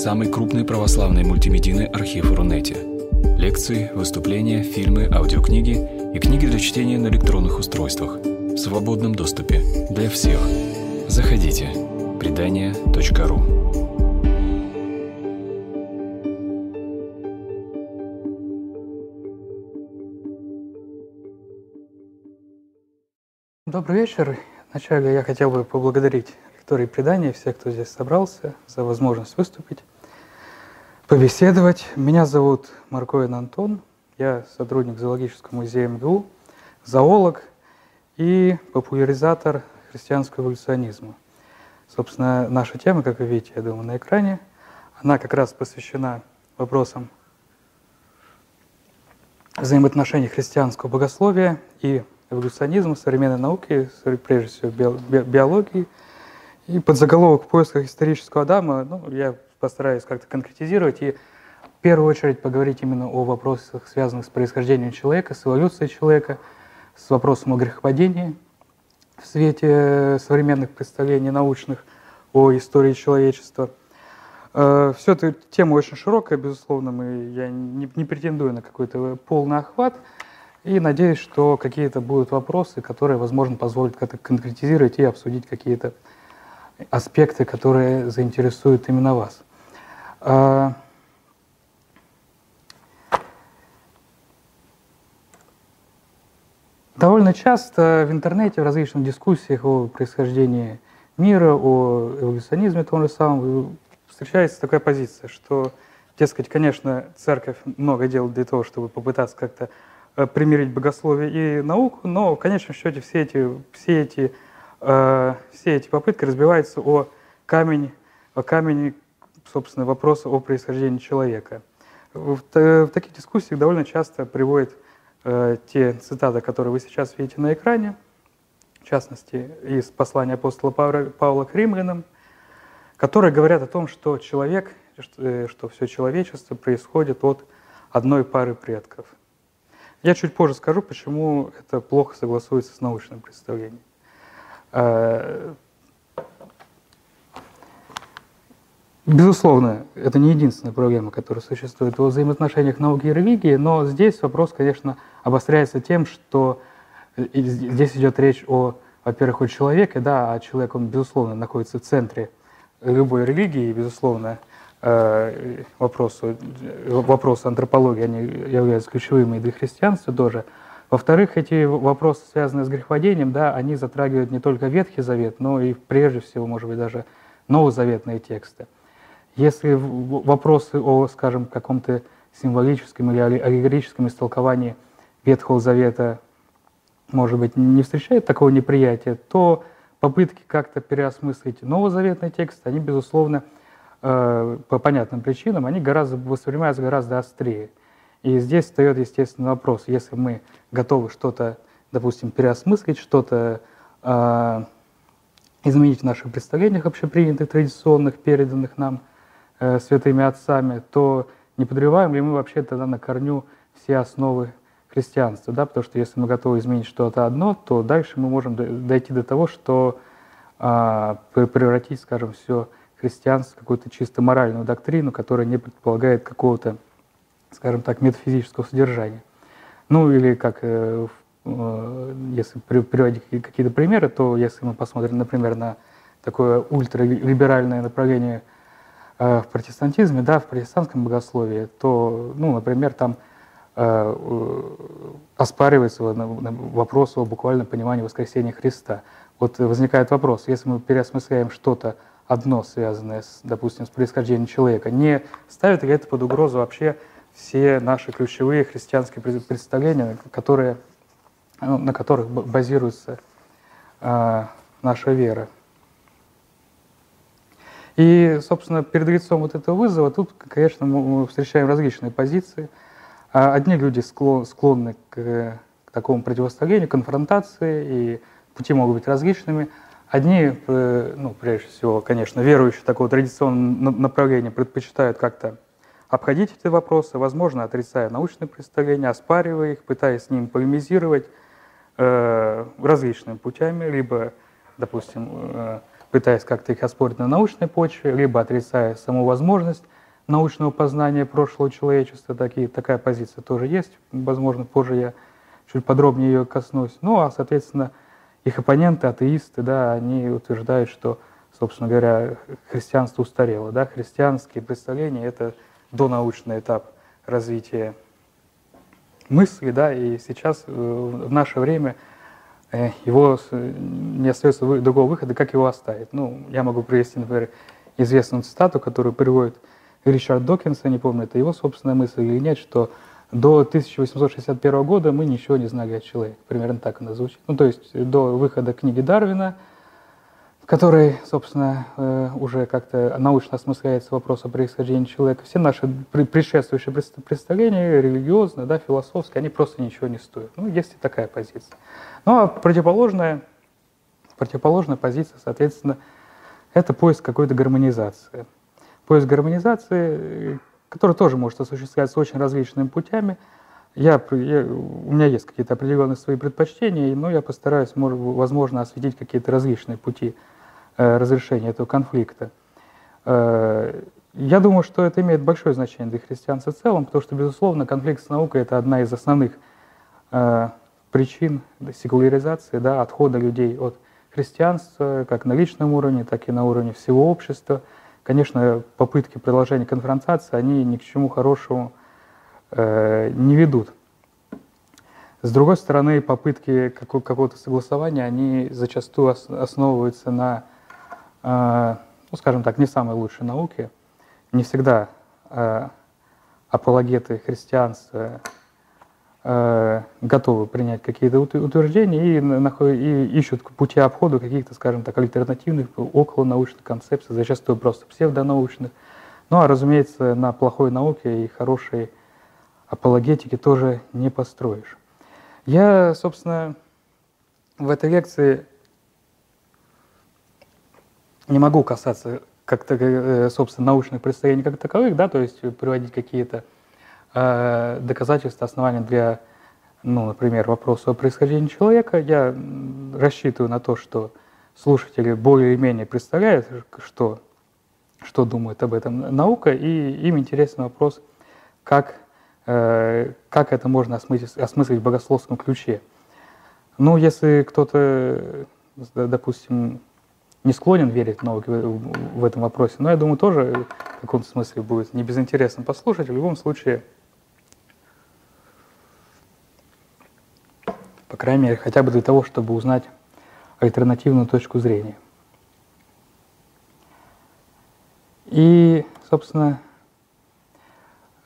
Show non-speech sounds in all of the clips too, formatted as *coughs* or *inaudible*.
самый крупный православный мультимедийный архив Рунете. Лекции, выступления, фильмы, аудиокниги и книги для чтения на электронных устройствах в свободном доступе для всех. Заходите. Предания.ру Добрый вечер. Вначале я хотел бы поблагодарить лектории предания, всех, кто здесь собрался, за возможность выступить, побеседовать. Меня зовут Марковин Антон, я сотрудник зоологического музея МГУ, зоолог и популяризатор христианского эволюционизма. Собственно, наша тема, как вы видите, я думаю, на экране, она как раз посвящена вопросам взаимоотношений христианского богословия и эволюционизма, современной науки, прежде всего биологии. И под заголовок «В поисках исторического Адама» ну, я постараюсь как-то конкретизировать и в первую очередь поговорить именно о вопросах, связанных с происхождением человека, с эволюцией человека, с вопросом о грехопадении в свете современных представлений научных о истории человечества. Э, Все эта тема очень широкая, безусловно, мы, я не, не претендую на какой-то полный охват, и надеюсь, что какие-то будут вопросы, которые, возможно, позволят как-то конкретизировать и обсудить какие-то аспекты, которые заинтересуют именно вас. А, довольно часто в интернете, в различных дискуссиях о происхождении мира, о эволюционизме том же самом, встречается такая позиция, что, дескать, конечно, церковь много делает для того, чтобы попытаться как-то Э, примирить богословие и науку, но в конечном счете все эти, все эти, э, все эти попытки разбиваются о камень, о камень, собственно, вопроса о происхождении человека. В, в таких дискуссиях довольно часто приводят э, те цитаты, которые вы сейчас видите на экране, в частности, из послания апостола Павла, Павла к римлянам, которые говорят о том, что человек, что, э, что все человечество происходит от одной пары предков – я чуть позже скажу, почему это плохо согласуется с научным представлением. Э, безусловно, это не единственная проблема, которая существует во взаимоотношениях науки и религии, но здесь вопрос, конечно, обостряется тем, что здесь идет речь о, во-первых, о человеке, да, а человек, он, безусловно, находится в центре любой религии, и, безусловно, Э, вопросу, вопросы антропологии, они являются ключевыми и для христианства тоже. Во-вторых, эти вопросы, связанные с грехопадением, да, они затрагивают не только Ветхий Завет, но и прежде всего, может быть, даже новозаветные тексты. Если вопросы о, скажем, каком-то символическом или аллегорическом истолковании Ветхого Завета, может быть, не встречают такого неприятия, то попытки как-то переосмыслить новозаветный текст, они, безусловно, Э, по понятным причинам, они гораздо воспринимаются гораздо острее. И здесь встает естественный вопрос, если мы готовы что-то, допустим, переосмыслить, что-то э, изменить в наших представлениях общепринятых, традиционных, переданных нам э, святыми отцами, то не подрываем ли мы вообще тогда на корню все основы христианства, да, потому что если мы готовы изменить что-то одно, то дальше мы можем дойти до того, что э, превратить, скажем, все христианство, какую-то чисто моральную доктрину, которая не предполагает какого-то, скажем так, метафизического содержания. Ну или как, э, э, если приводить какие-то примеры, то если мы посмотрим, например, на такое ультралиберальное направление в протестантизме, да, в протестантском богословии, то, ну, например, там оспаривается вопрос о буквальном понимании воскресения Христа. Вот возникает вопрос, если мы переосмысляем что-то одно, связанное, с, допустим, с происхождением человека, не ставит ли это под угрозу вообще все наши ключевые христианские представления, которые, ну, на которых базируется э, наша вера. И, собственно, перед лицом вот этого вызова тут, конечно, мы встречаем различные позиции. А одни люди склонны к, такому противостоянию, конфронтации, и пути могут быть различными, Одни, э, ну, прежде всего, конечно, верующие такого традиционного направления предпочитают как-то обходить эти вопросы, возможно, отрицая научные представления, оспаривая их, пытаясь с ним полемизировать э, различными путями, либо, допустим, э, пытаясь как-то их оспорить на научной почве, либо отрицая саму возможность научного познания прошлого человечества. Такие, такая позиция тоже есть. Возможно, позже я чуть подробнее ее коснусь. Ну, а, соответственно, их оппоненты, атеисты, да, они утверждают, что, собственно говоря, христианство устарело. Да? Христианские представления – это донаучный этап развития мысли, да, и сейчас, э, в наше время, его не остается другого выхода, как его оставить. Ну, я могу привести, например, известную цитату, которую приводит Ричард Докинс, я не помню, это его собственная мысль или нет, что до 1861 года мы ничего не знали о человеке. Примерно так она звучит. Ну, то есть до выхода книги Дарвина, которой, собственно, э, уже как-то научно осмысляется вопрос о происхождении человека, все наши предшествующие представления, религиозные, да, философские, они просто ничего не стоят. Ну, есть и такая позиция. Ну, а противоположная, противоположная позиция, соответственно, это поиск какой-то гармонизации. Поиск гармонизации, который тоже может осуществляться очень различными путями. Я, я, у меня есть какие-то определенные свои предпочтения, но я постараюсь, возможно, осветить какие-то различные пути разрешения этого конфликта. Э, я думаю, что это имеет большое значение для христианства в целом, потому что, безусловно, конфликт с наукой – это одна из основных э, причин секуляризации, да, отхода людей от христианства, как на личном уровне, так и на уровне всего общества – конечно, попытки продолжения конфронтации, они ни к чему хорошему э, не ведут. С другой стороны, попытки какого-то согласования, они зачастую основываются на, э, ну, скажем так, не самой лучшей науке. Не всегда э, апологеты христианства Э, готовы принять какие-то утверждения и, находят, и ищут пути обхода каких-то, скажем так, альтернативных, околонаучных концепций, зачастую просто псевдонаучных. Ну а, разумеется, на плохой науке и хорошей апологетике тоже не построишь. Я, собственно, в этой лекции не могу касаться как-то, э, собственно, научных представлений как таковых, да, то есть приводить какие-то Э, доказательства, основания для, ну, например, вопроса о происхождении человека, я рассчитываю на то, что слушатели более-менее представляют, что, что думает об этом наука, и им интересен вопрос, как, э, как это можно осмыслить, осмыслить в богословском ключе. Ну, если кто-то, допустим, не склонен верить в в этом вопросе, но я думаю, тоже в каком-то смысле будет не безинтересно послушать. В любом случае, по крайней мере, хотя бы для того, чтобы узнать альтернативную точку зрения. И, собственно,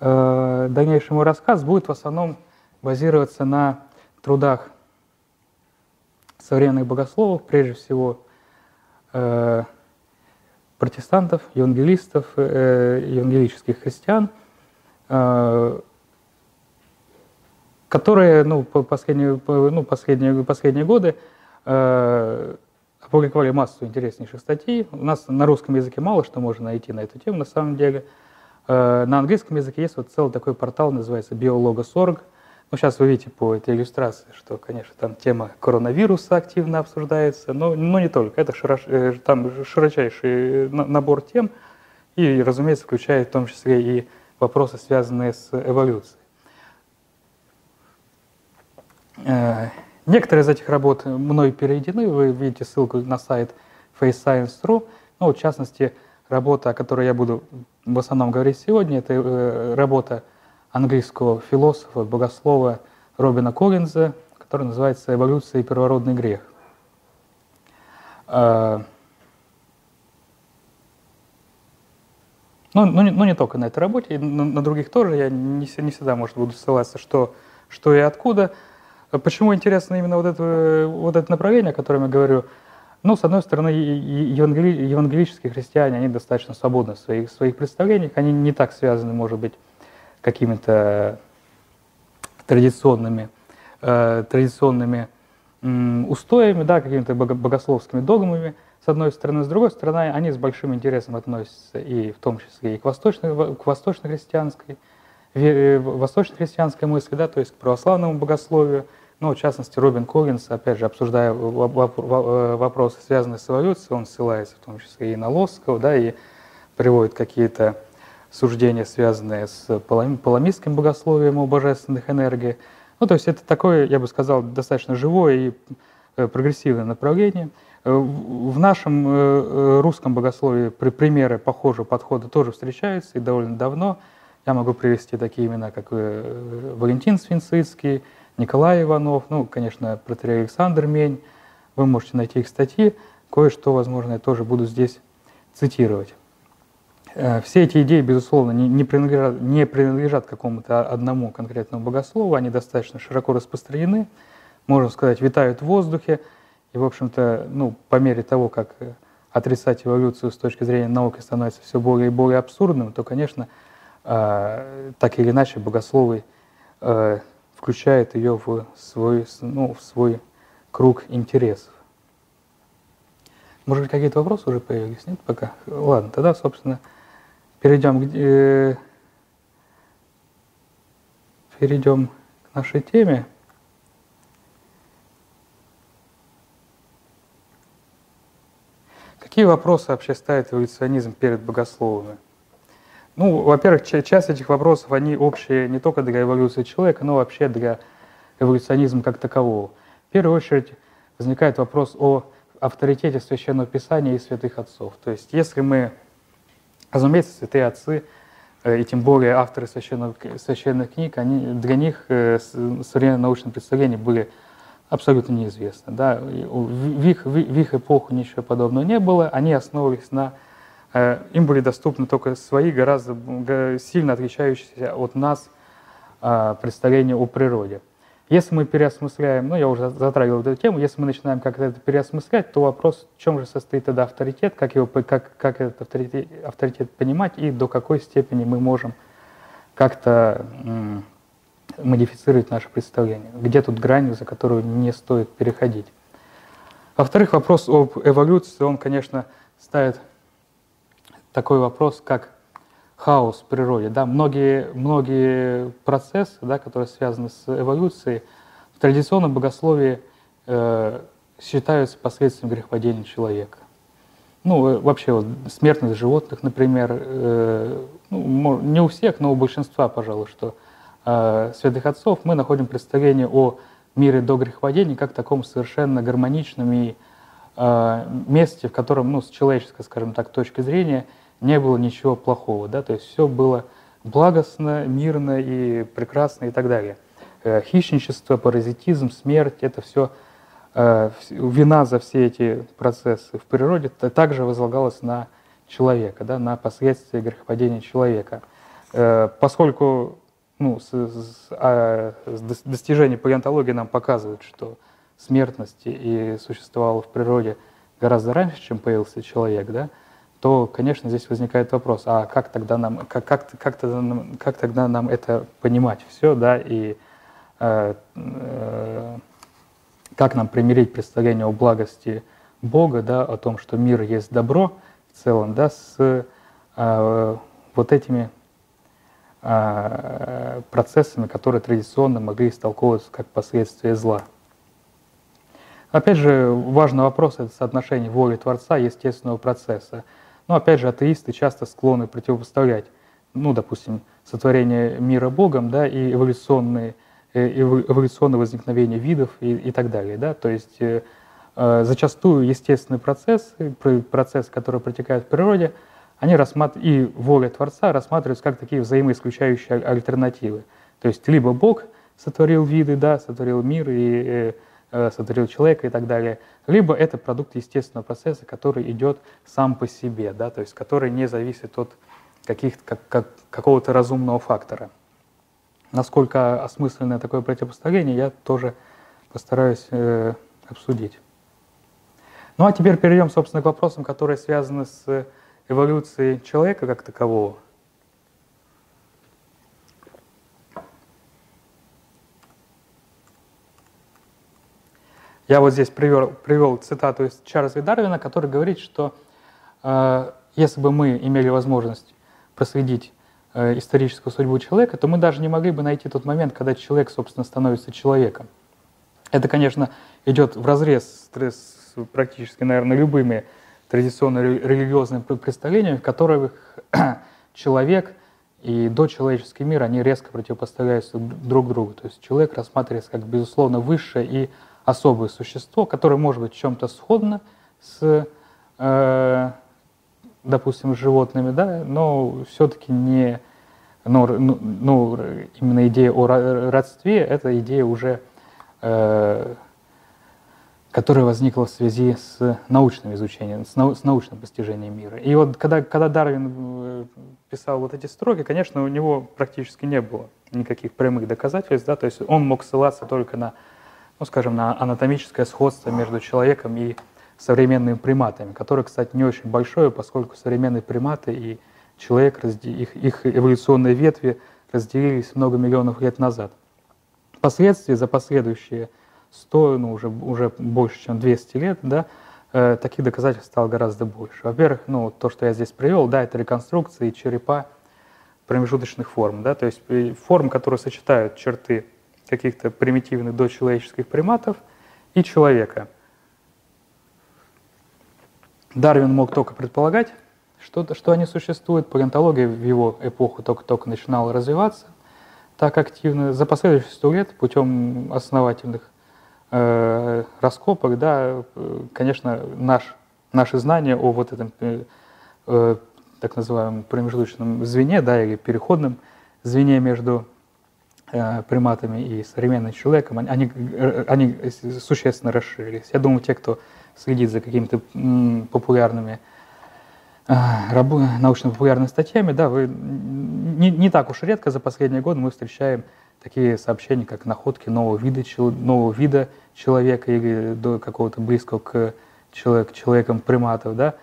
э, дальнейший мой рассказ будет в основном базироваться на трудах современных богословов, прежде всего э, протестантов, евангелистов, э, евангелических христиан, которые ну, последние, ну, последние, последние годы э, опубликовали массу интереснейших статей. У нас на русском языке мало что можно найти на эту тему, на самом деле. Э, на английском языке есть вот целый такой портал, называется biologos.org. Ну, сейчас вы видите по этой иллюстрации, что, конечно, там тема коронавируса активно обсуждается, но, но не только. Это широш, э, там широчайший набор тем, и, разумеется, включает в том числе и вопросы, связанные с эволюцией. Э, некоторые из этих работ мной переведены, вы видите ссылку на сайт FaceScience.ru. Ну, в частности, работа, о которой я буду в основном говорить сегодня, это э, работа английского философа, богослова Робина Коллинза, которая называется «Эволюция и первородный грех». Э, ну, ну, не, ну, не только на этой работе, на, на других тоже. Я не, не всегда, может, буду ссылаться, что, что и откуда. Почему интересно именно вот это, вот это направление, о котором я говорю? Ну, с одной стороны, евангели, евангелические христиане, они достаточно свободны в своих, своих представлениях, они не так связаны, может быть, какими-то традиционными, э, традиционными устоями, да, какими-то богословскими догмами, с одной стороны. С другой стороны, они с большим интересом относятся и в том числе и к восточной, к восточно-христианской, э, восточно-христианской мысли, да, то есть к православному богословию, Ну, в частности, Робин Коллинс, опять же, обсуждая э, вопросы, связанные с эволюцией, он ссылается в том числе и на Лоскова, да, и приводит какие-то суждения, связанные с паламистским богословием о божественных энергиях. Ну, то есть это такое, я бы сказал, достаточно живое и э, прогрессивное направление. Э, в нашем русском богословии примеры похожего подхода тоже встречаются и довольно давно. Я могу привести такие имена, как Валентин Свинцицкий, Николай Иванов, ну, конечно, протерей Александр Мень. Вы можете найти их статьи. Кое-что, возможно, я тоже буду здесь цитировать. Э, все эти идеи, безусловно, не принадлежат, не принадлежат какому-то одному конкретному богослову, они достаточно широко распространены, можно сказать, витают в воздухе. И, в общем-то, ну, по мере того, как отрицать эволюцию с точки зрения науки становится все более и более абсурдным, то, конечно, э, так или иначе богословы э, включает ее в свой, ну, в свой круг интересов. Может быть, какие-то вопросы уже появились? Нет пока? Ладно, тогда, собственно, перейдем э, перейдем к нашей теме. Какие вопросы вообще ставит эволюционизм перед богословами? Ну, во-первых, часть этих вопросов, они общие не только для эволюции человека, но вообще для эволюционизма как такового. В первую очередь возникает вопрос о авторитете Священного Писания и святых отцов. То есть если мы, разумеется, святые отцы, э, и тем более авторы священных, священных книг, они, для них э, современные научные представления были абсолютно неизвестны. Да? В, их, в их эпоху ничего подобного не было, они основывались на Э, им были доступны только свои, гораздо сильно отличающиеся от нас э, представления о природе. Если мы переосмысляем, ну я уже затрагивал эту тему, если мы начинаем как-то это переосмыслять, то вопрос, в чем же состоит тогда авторитет, как, его, как, как этот авторитет, авторитет понимать и до какой степени мы можем как-то модифицировать наше представление, где тут грань, за которую не стоит переходить. Во-вторых, вопрос об эволюции, он, конечно, ставит такой вопрос, как хаос в природе. Да? Многие, многие процессы, да, которые связаны с эволюцией, в традиционном богословии э, считаются последствием грехопадения человека. Ну, э, вообще, вот, смертность животных, например, э, ну, не у всех, но у большинства, пожалуй, что э, святых отцов мы находим представление о мире до грехопадения как таком совершенно гармоничном и э, месте, в котором, ну, с человеческой, скажем так, точки зрения, не было ничего плохого, да, то есть все было благостно, мирно и прекрасно и так далее. Э, хищничество, паразитизм, смерть – это все э, вина за все эти процессы в природе также возлагалась на человека, да, на последствия грехопадения человека. Э, поскольку ну, с, с, а, с достижения палеонтологии нам показывают, что смертности и существовало в природе гораздо раньше, чем появился человек, да, то, конечно, здесь возникает вопрос, а как тогда нам, как, как, как, тогда, нам, как тогда нам это понимать все, да, и э, э, как нам примирить представление о благости Бога, да, о том, что мир есть добро в целом, да, с э, вот этими э, процессами, которые традиционно могли истолковываться как последствия зла. Опять же, важный вопрос – это соотношение воли Творца и естественного процесса. Но опять же, атеисты часто склонны противопоставлять, ну, допустим, сотворение мира Богом, да, и эволюционные, э, эволюционное возникновение видов и, и так далее, да, то есть э, э зачастую естественный процесс, процесс, который протекает в природе, они рассматривают, и воля Творца рассматриваются как такие взаимоисключающие альтернативы. То есть либо Бог сотворил виды, да, сотворил мир и Э, сотворил человека и так далее, либо это продукт естественного процесса, который идет сам по себе, да, то есть который не зависит от каких как, как, какого-то разумного фактора. Насколько осмысленное такое противопоставление, я тоже постараюсь э, обсудить. Ну а теперь перейдем, собственно, к вопросам, которые связаны с эволюцией человека как такового. Я вот здесь привел, привел цитату из Чарльза Дарвина, который говорит, что э, если бы мы имели возможность проследить э, историческую судьбу человека, то мы даже не могли бы найти тот момент, когда человек, собственно, становится человеком. Это, конечно, идет в разрез с практически, наверное, любыми традиционно религиозными представлениями, в которых *clears throat* человек и дочеловеческий мир, они резко противопоставляются друг другу. То есть человек рассматривается как, безусловно, высшее и особое существо, которое может быть чем-то сходно с, э, допустим, животными, да, но все-таки не, ну, ну, ну, именно идея о родстве, это идея уже э, которая возникла в связи с научным изучением, с, нау с научным постижением мира. И вот когда, когда Дарвин э, писал вот эти строки, конечно, у него практически не было никаких прямых доказательств, да, то есть он мог ссылаться только на, ну, скажем, на анатомическое сходство между человеком и современными приматами, которое, кстати, не очень большое, поскольку современные приматы и человек, их, их эволюционные ветви разделились много миллионов лет назад. Впоследствии, за последующие 100, ну, уже, уже больше, чем 200 лет, да, э, таких доказательств стало гораздо больше. Во-первых, ну, то, что я здесь привел, да, это реконструкции черепа промежуточных форм, да, то есть э, форм, которые сочетают черты каких-то примитивных дочеловеческих приматов и человека. Дарвин мог только предполагать, что, что они существуют. Палеонтология в его эпоху только-только начинала развиваться так активно. За последующие сто лет путем основательных э, раскопок, да, конечно, наш, наши знания о вот этом э, э, так называемом промежуточном звене, да, или переходном звене между приматами и современным человеком, они, они существенно расширились. Я думаю, те, кто следит за какими-то популярными э, научно-популярными статьями, да, вы не, не так уж редко за последние годы мы встречаем такие сообщения, как находки нового вида, нового вида человека или до какого-то близкого к человек, человекам приматов. Да?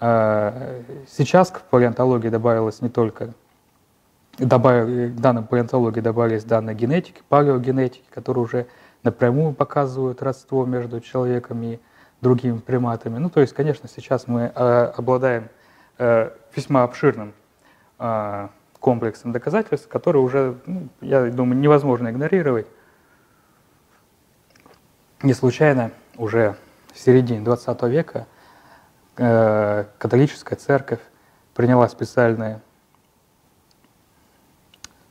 А, сейчас к палеонтологии добавилось не только добавили, к данным палеонтологии добавились данные генетики, палеогенетики, которые уже напрямую показывают родство между человеком и другими приматами. Ну, то есть, конечно, сейчас мы э, обладаем э, весьма обширным э, комплексом доказательств, которые уже, ну, я думаю, невозможно игнорировать. Не случайно уже в середине 20 века э, католическая церковь приняла специальную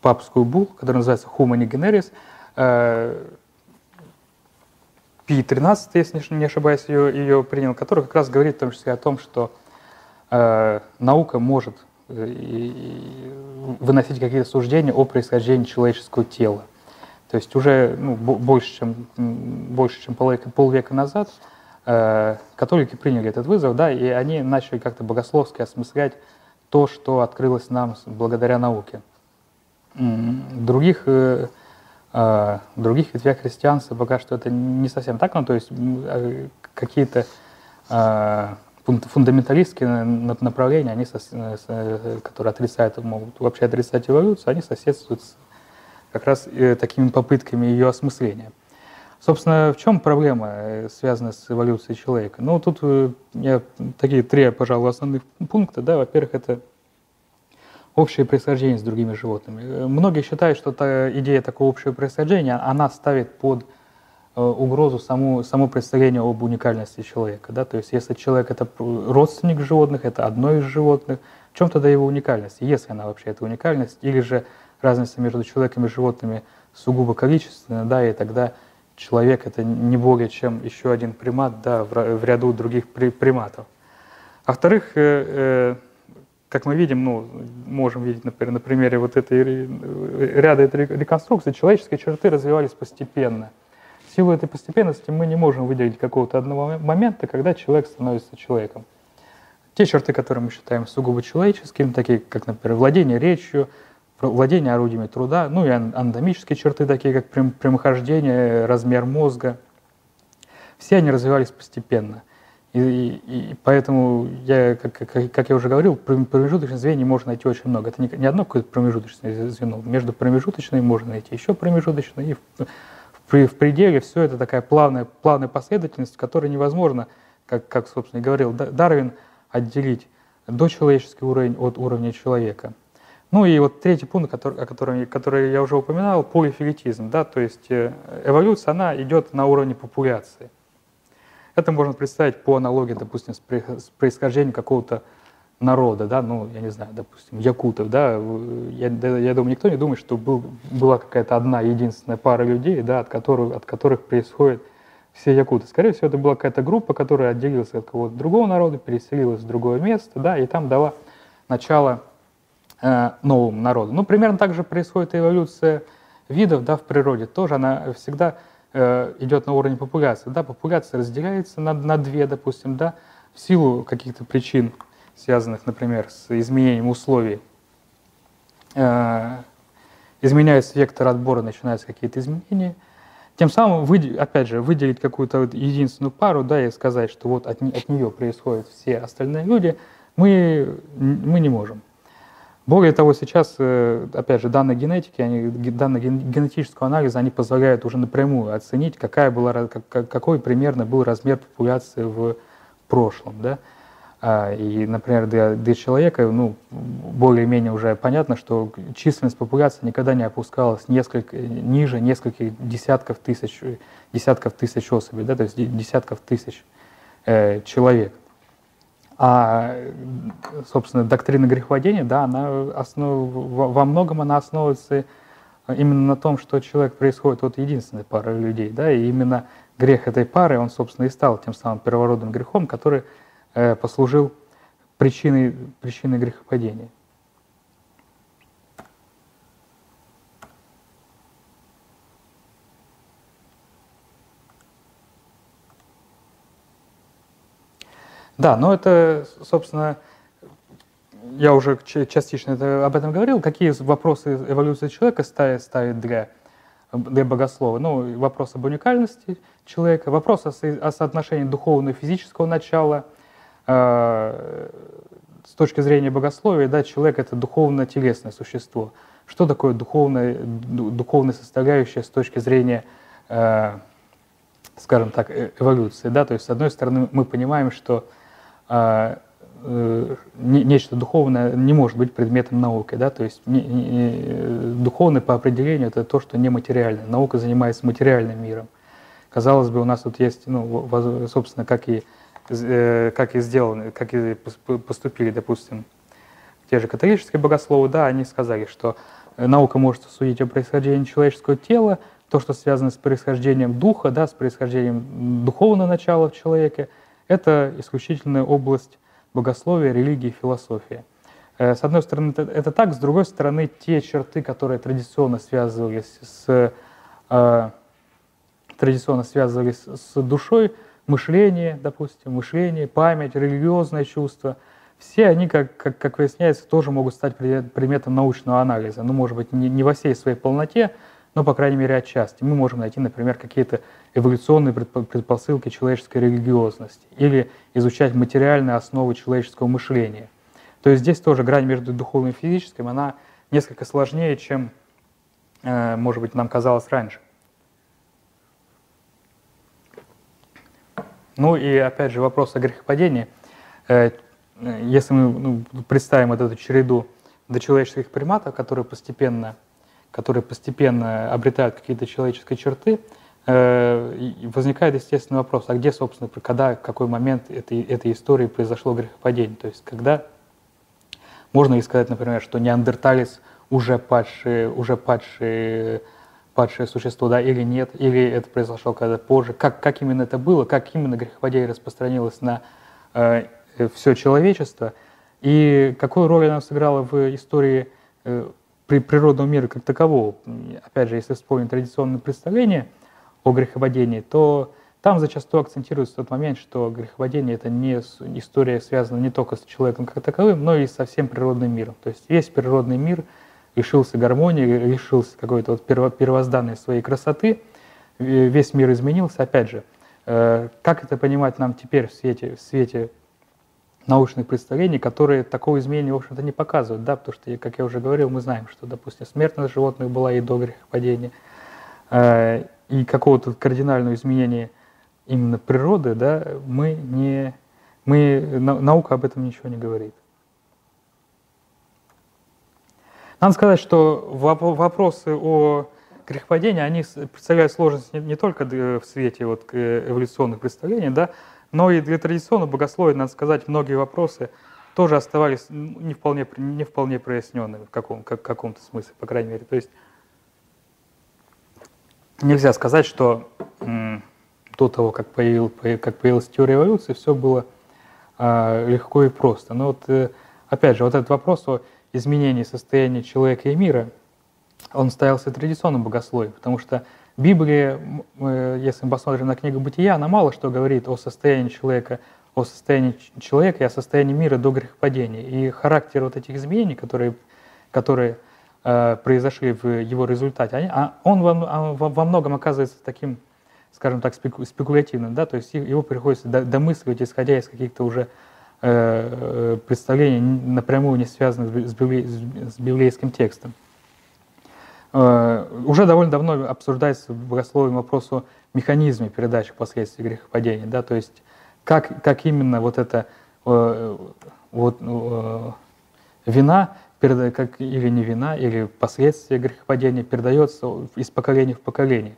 папскую буллу, которая называется Humani Generis. Э, Пий XIII, если не ошибаюсь, ее, ее принял, который как раз говорит в том числе о том, что э, наука может и выносить какие-то суждения о происхождении человеческого тела. То есть уже ну, больше, чем, больше, чем полвека, полвека назад э, католики приняли этот вызов, да, и они начали как-то богословски осмыслять то, что открылось нам благодаря науке. Других, э, э, других ветвях христианства пока что это не совсем так, ну, то есть э, какие-то э, фундаменталистские направления, они, э, которые отрицают, могут вообще отрицать эволюцию, они соседствуют с как раз э, такими попытками ее осмысления. Собственно, в чем проблема, э, связанная с эволюцией человека? Ну, тут я такие три, пожалуй, основных пункта. Да? Во-первых, это общее происхождение с другими животными. Многие считают, что та идея такого общего происхождения, она ставит под Э, угрозу саму, само представление об уникальности человека. Да? То есть если человек это родственник животных, это одно из животных, в чем тогда его уникальность, если она вообще это уникальность, или же разница между человеком и животными сугубо количественная, да, и тогда человек это не более чем еще один примат да, в, ряду других при, приматов. А во-вторых, э, э, как мы видим, ну, можем видеть, например, на примере вот этой э, ряда этой реконструкции, человеческие черты развивались постепенно – силу этой постепенности мы не можем выделить какого-то одного момента, когда человек становится человеком. Те черты, которые мы считаем сугубо человеческими, такие как, например, владение речью, владение орудиями труда, ну и анатомические черты, такие как прямохождение, размер мозга, все они развивались постепенно. И, и, и поэтому, я, как, как, как я уже говорил, промежуточных звеньев можно найти очень много. Это не, не одно какое-то промежуточное звено. Между промежуточными можно найти еще промежуточные. И при, в пределе все это такая плавная, плавная последовательность, которой невозможно, как, как собственно, и говорил Дарвин, отделить дочеловеческий уровень от уровня человека. Ну и вот третий пункт, который, о котором, который я уже упоминал, полифилетизм, да, то есть э, эволюция, она идет на уровне популяции. Это можно представить по аналогии, допустим, с происхождением какого-то народа, да, ну, я не знаю, допустим, якутов, да, я, я думаю, никто не думает, что был, была какая-то одна единственная пара людей, да, от которых, от которых происходит все якуты. Скорее всего, это была какая-то группа, которая отделилась от кого-то другого народа, переселилась в другое место, да, и там дала начало э, новому народу. Ну, примерно так же происходит эволюция видов, да, в природе. Тоже она всегда идет на уровне популяции, да, популяция разделяется на, на две, допустим, да, в силу каких-то причин, связанных, например, с изменением условий. Э, изменяется вектор отбора, начинаются какие-то изменения – тем самым, опять же, выделить какую-то единственную пару, да, и сказать, что вот от, от нее происходят все остальные люди, мы, мы не можем. Более того, сейчас, э, опять же, данные генетики, они, данные генетического анализа, они позволяют уже напрямую оценить, какая была, какой примерно был размер популяции в прошлом. Да? А, и, например, для, для человека ну, более-менее уже понятно, что численность популяции никогда не опускалась несколько, ниже нескольких десятков тысяч, десятков тысяч особей, да, то есть десятков тысяч э, человек. А, собственно, доктрина греховодения, да, она основ, во многом она основывается именно на том, что человек происходит от единственной пары людей, да, и именно грех этой пары, он, собственно, и стал тем самым первородным грехом, который Э, послужил причиной, причиной грехопадения. Да, но это, собственно, я уже частично это, об этом говорил. Какие вопросы эволюции человека ставит, ставит для, для богослова? Ну, вопрос об уникальности человека, вопрос о, о соотношении духовного и физического начала – Э, с точки зрения богословия, да, человек это духовно-телесное существо. Что такое духовная, духовная составляющая с точки зрения, э, скажем так, э, эволюции? Да? То есть, с одной стороны, мы понимаем, что э, э, нечто духовное не может быть предметом науки. Да? То есть, не, не, духовное по определению это то, что нематериальное. Наука занимается материальным миром. Казалось бы, у нас тут есть, ну, собственно, как и Э, как и сделаны, как и поступили, допустим, те же католические богословы, да, они сказали, что э, наука может судить о происхождении человеческого тела, то, что связано с происхождением духа, да, с происхождением духовного начала в человеке, это исключительная область богословия, религии, философии. Э, с одной стороны, это, так, с другой стороны, те черты, которые традиционно связывались с, э, традиционно связывались с душой, мышление, допустим, мышление, память, религиозное чувство, все они, как, как, как выясняется, тоже могут стать предметом научного анализа. Ну, может быть, не, не во всей своей полноте, но, по крайней мере, отчасти. Мы можем найти, например, какие-то эволюционные предпосылки человеческой религиозности или изучать материальные основы человеческого мышления. То есть здесь тоже грань между духовным и физическим, она несколько сложнее, чем, э, может быть, нам казалось раньше. Ну и опять же вопрос о грехопадении. Э, если мы ну, представим вот эту череду дочеловеческих приматов, которые постепенно, которые постепенно обретают какие-то человеческие черты, возникает естественный вопрос, а где, собственно, когда, в какой момент этой, этой истории произошло грехопадение? То есть когда можно ли сказать, например, что неандерталец уже падший, уже падший падшее существо, да, или нет, или это произошло когда позже, как, как именно это было, как именно грехопадение распространилось на э, все человечество, и какую роль она сыграла в истории э, при природного мира как такового. Опять же, если вспомнить традиционное представление о грехопадении, то там зачастую акцентируется тот момент, что грехопадение – это не история, связана не только с человеком как таковым, но и со всем природным миром. То есть весь природный мир – лишился гармонии, лишился какой-то вот первозданной своей красоты, весь мир изменился. Опять же, э, как это понимать нам теперь в свете, в свете научных представлений, которые такого изменения, в общем-то, не показывают, да, потому что, как я уже говорил, мы знаем, что, допустим, смертность животных была и до грехопадения, э, и какого-то кардинального изменения именно природы, да, мы не, мы, наука об этом ничего не говорит. Надо сказать, что вопросы о грехопадении, они представляют сложность не, не только в свете вот эволюционных представлений, да, но и для традиционного богословия, надо сказать, многие вопросы тоже оставались не вполне, не вполне проясненными в каком, как, каком-то смысле, по крайней мере. То есть нельзя сказать, что до того, как, появил, как появилась теория эволюции, все было а, легко и просто. Но вот, э, опять же, вот этот вопрос о изменении состояния человека и мира, он ставился традиционным богословием, потому что Библия, если мы посмотрим на книгу Бытия, она мало что говорит о состоянии человека, о состоянии человека и о состоянии мира до грехопадения. И характер вот этих изменений, которые, которые э, произошли в его результате, они, а он во, а во многом оказывается таким, скажем так, спеку, спекулятивным, да, то есть его приходится домысливать, исходя из каких-то уже э, представлений, напрямую не связанных с, библи, с библейским текстом. Э, уже довольно давно обсуждается в богословии вопрос о механизме передачи последствий грехопадения, да, то есть как, как именно вот эта э, вот, э, вина, как, или не вина, или последствия грехопадения передается из поколения в поколение.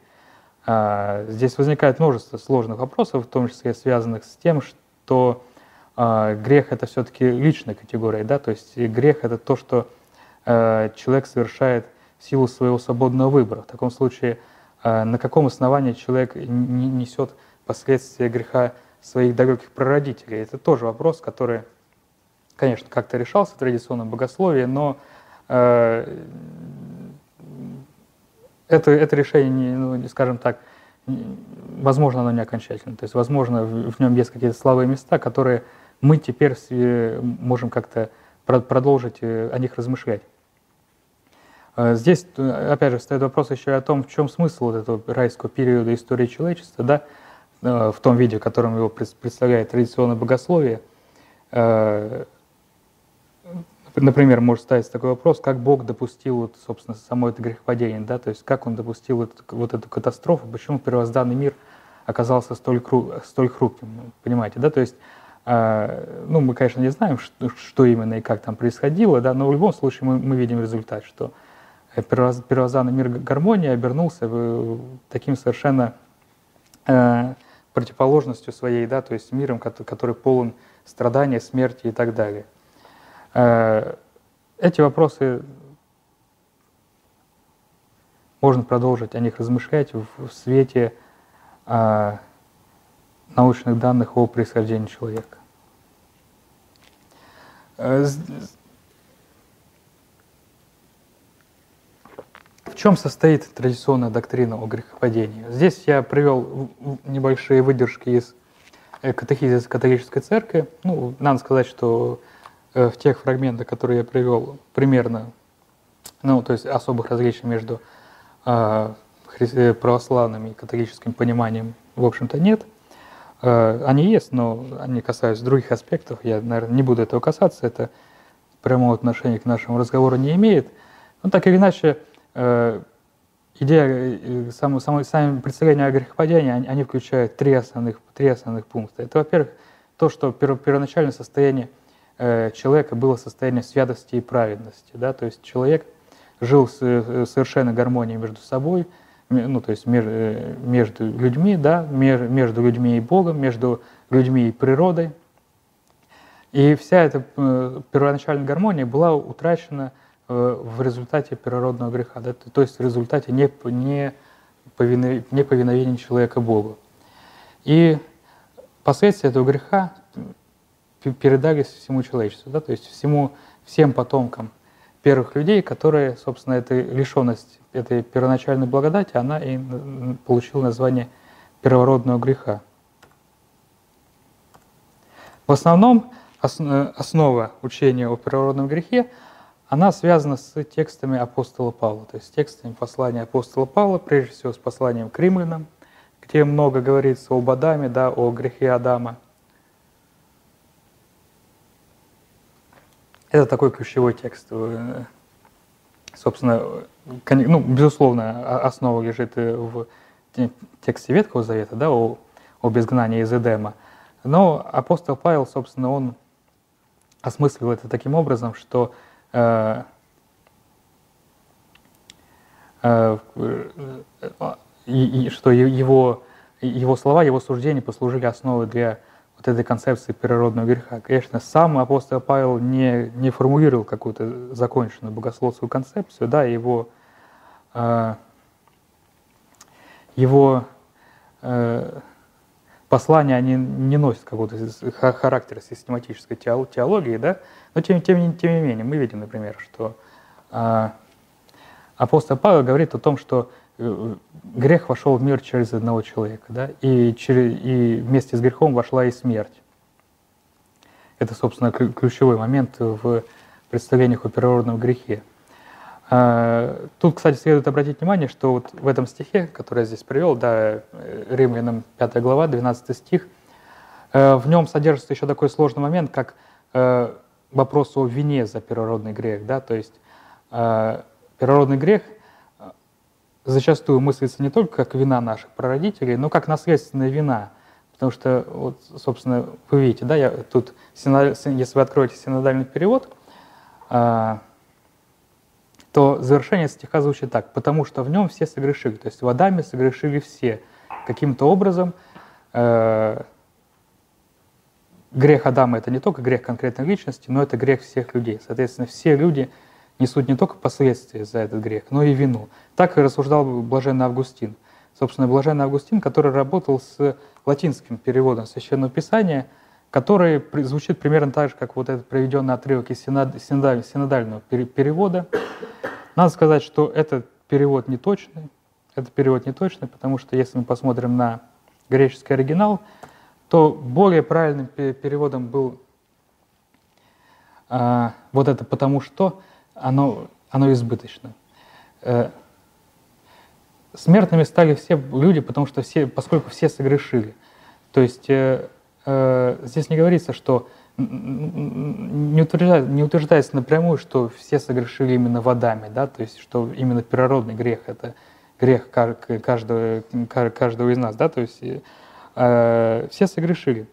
А, здесь возникает множество сложных вопросов, в том числе связанных с тем, что а, грех это все-таки личная категория, да, то есть грех это то, что человек совершает в силу своего свободного выбора. В таком случае, на каком основании человек несет последствия греха своих далеких прародителей? Это тоже вопрос, который, конечно, как-то решался в традиционном богословии, но э, это, это решение, ну, скажем так, возможно, оно не окончательно. То есть, возможно, в, в нем есть какие-то слабые места, которые мы теперь можем как-то продолжить э, о них размышлять. А здесь, э, опять же, стоит вопрос еще о том, в чем смысл вот этого райского периода истории человечества, да, э, в том виде, в котором его представляет традиционное богословие. Э, например, может ставиться такой вопрос, как Бог допустил, вот, собственно, само это грехопадение, да, то есть как он допустил эту, вот эту катастрофу, почему первозданный мир оказался столь, кру, столь хрупким, понимаете, да, то есть ну, мы, конечно, не знаем, что, что именно и как там происходило, да, но в любом случае мы, мы видим результат, что первозданный мир гармонии обернулся таким совершенно э, противоположностью своей, да, то есть миром, который полон страдания, смерти и так далее. Э, эти вопросы можно продолжить о них размышлять в, свете э, научных данных о происхождении человека. Э, В чем состоит традиционная доктрина о грехопадении? Здесь я привел небольшие выдержки из катехизиса католической церкви. Ну, надо сказать, что в тех фрагментах, которые я привел, примерно, ну, то есть особых различий между э, православным и католическим пониманием, в общем-то, нет. Они есть, но они касаются других аспектов. Я, наверное, не буду этого касаться. Это прямого отношения к нашему разговору не имеет. Но так или иначе, Э, идея, э, само, само, сами представления о грехопадении, они, они включают три основных, три основных пункта. Это, во-первых, то, что первоначальное состояние э, человека было состояние святости и праведности. Да? То есть человек жил с, э, совершенно гармонией между собой, ну, то есть между, между людьми, да, между людьми и Богом, между людьми и природой. И вся эта первоначальная гармония была утрачена Э, в результате первородного греха, да, то есть в результате не, не, неповиновения человека Богу. И последствия этого греха передались всему человечеству, да, то есть всему, всем потомкам первых людей, которые, собственно, эта лишенность этой первоначальной благодати, она и получила название первородного греха. В основном основа учения о первородном грехе – она связана с текстами апостола Павла, то есть текстами послания апостола Павла, прежде всего с посланием к римлянам, где много говорится об Адаме, да, о грехе Адама. Это такой ключевой текст. Э, собственно, ну, безусловно, основа лежит в тексте Ветхого Завета, да, о, о безгнании из Эдема. Но апостол Павел, собственно, он осмыслил это таким образом, что Э, э, и, и, что его, его слова, его суждения послужили основой для вот этой концепции природного греха. Конечно, сам апостол Павел не, не формулировал какую-то законченную богословскую концепцию, да, его, э, его э, послания, они не носят какого-то характера систематической теологии, да, но тем, тем, тем не менее мы видим, например, что э, апостол Павел говорит о том, что грех вошел в мир через одного человека, да, и, через, и вместе с грехом вошла и смерть. Это, собственно, ключевой момент в представлениях о природном грехе. А, тут, кстати, следует обратить внимание, что вот в этом стихе, который я здесь привел, да, Римлянам 5 глава, 12 стих, э, в нем содержится еще такой сложный момент, как э, вопрос о вине за первородный грех. Да? То есть э, первородный грех зачастую мыслится не только как вина наших прародителей, но как наследственная вина. Потому что, вот, собственно, вы видите, да, я тут, если вы откроете синодальный перевод, то завершение стиха звучит так, потому что в нем все согрешили, то есть в согрешили все. Каким-то образом э, грех Адама – это не только грех конкретной личности, но это грех всех людей. Соответственно, все люди несут не только последствия за этот грех, но и вину. Так и рассуждал Блаженный Августин. Собственно, Блаженный Августин, который работал с латинским переводом Священного Писания, который звучит примерно так же, как вот этот приведенный отрывок из синодального перевода, надо сказать, что этот перевод не точный. Это перевод не точный, потому что если мы посмотрим на греческий оригинал, то более правильным переводом был а, вот это «потому что» оно, оно избыточно. Э, смертными стали все люди, потому что все, поскольку все согрешили. То есть э, э, здесь не говорится, что не, утверждается, не утверждается напрямую, что все согрешили именно водами, да, то есть что именно природный грех – это грех каждого, каждого из нас, да, то есть э, все согрешили.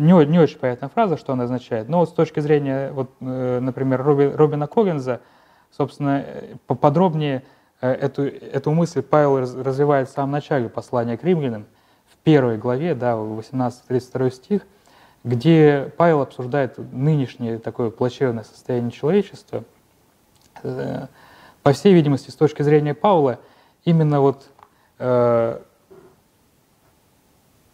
Не, не очень понятная фраза, что она означает, но вот с точки зрения, вот, э, например, Роби, Робина Коллинза, собственно, поподробнее э, эту, эту мысль Павел развивает в самом начале послания к римлянам, в первой главе, да, 18-32 стих – где Павел обсуждает нынешнее такое плачевное состояние человечества. Э, по всей видимости, с точки зрения Павла, именно вот э,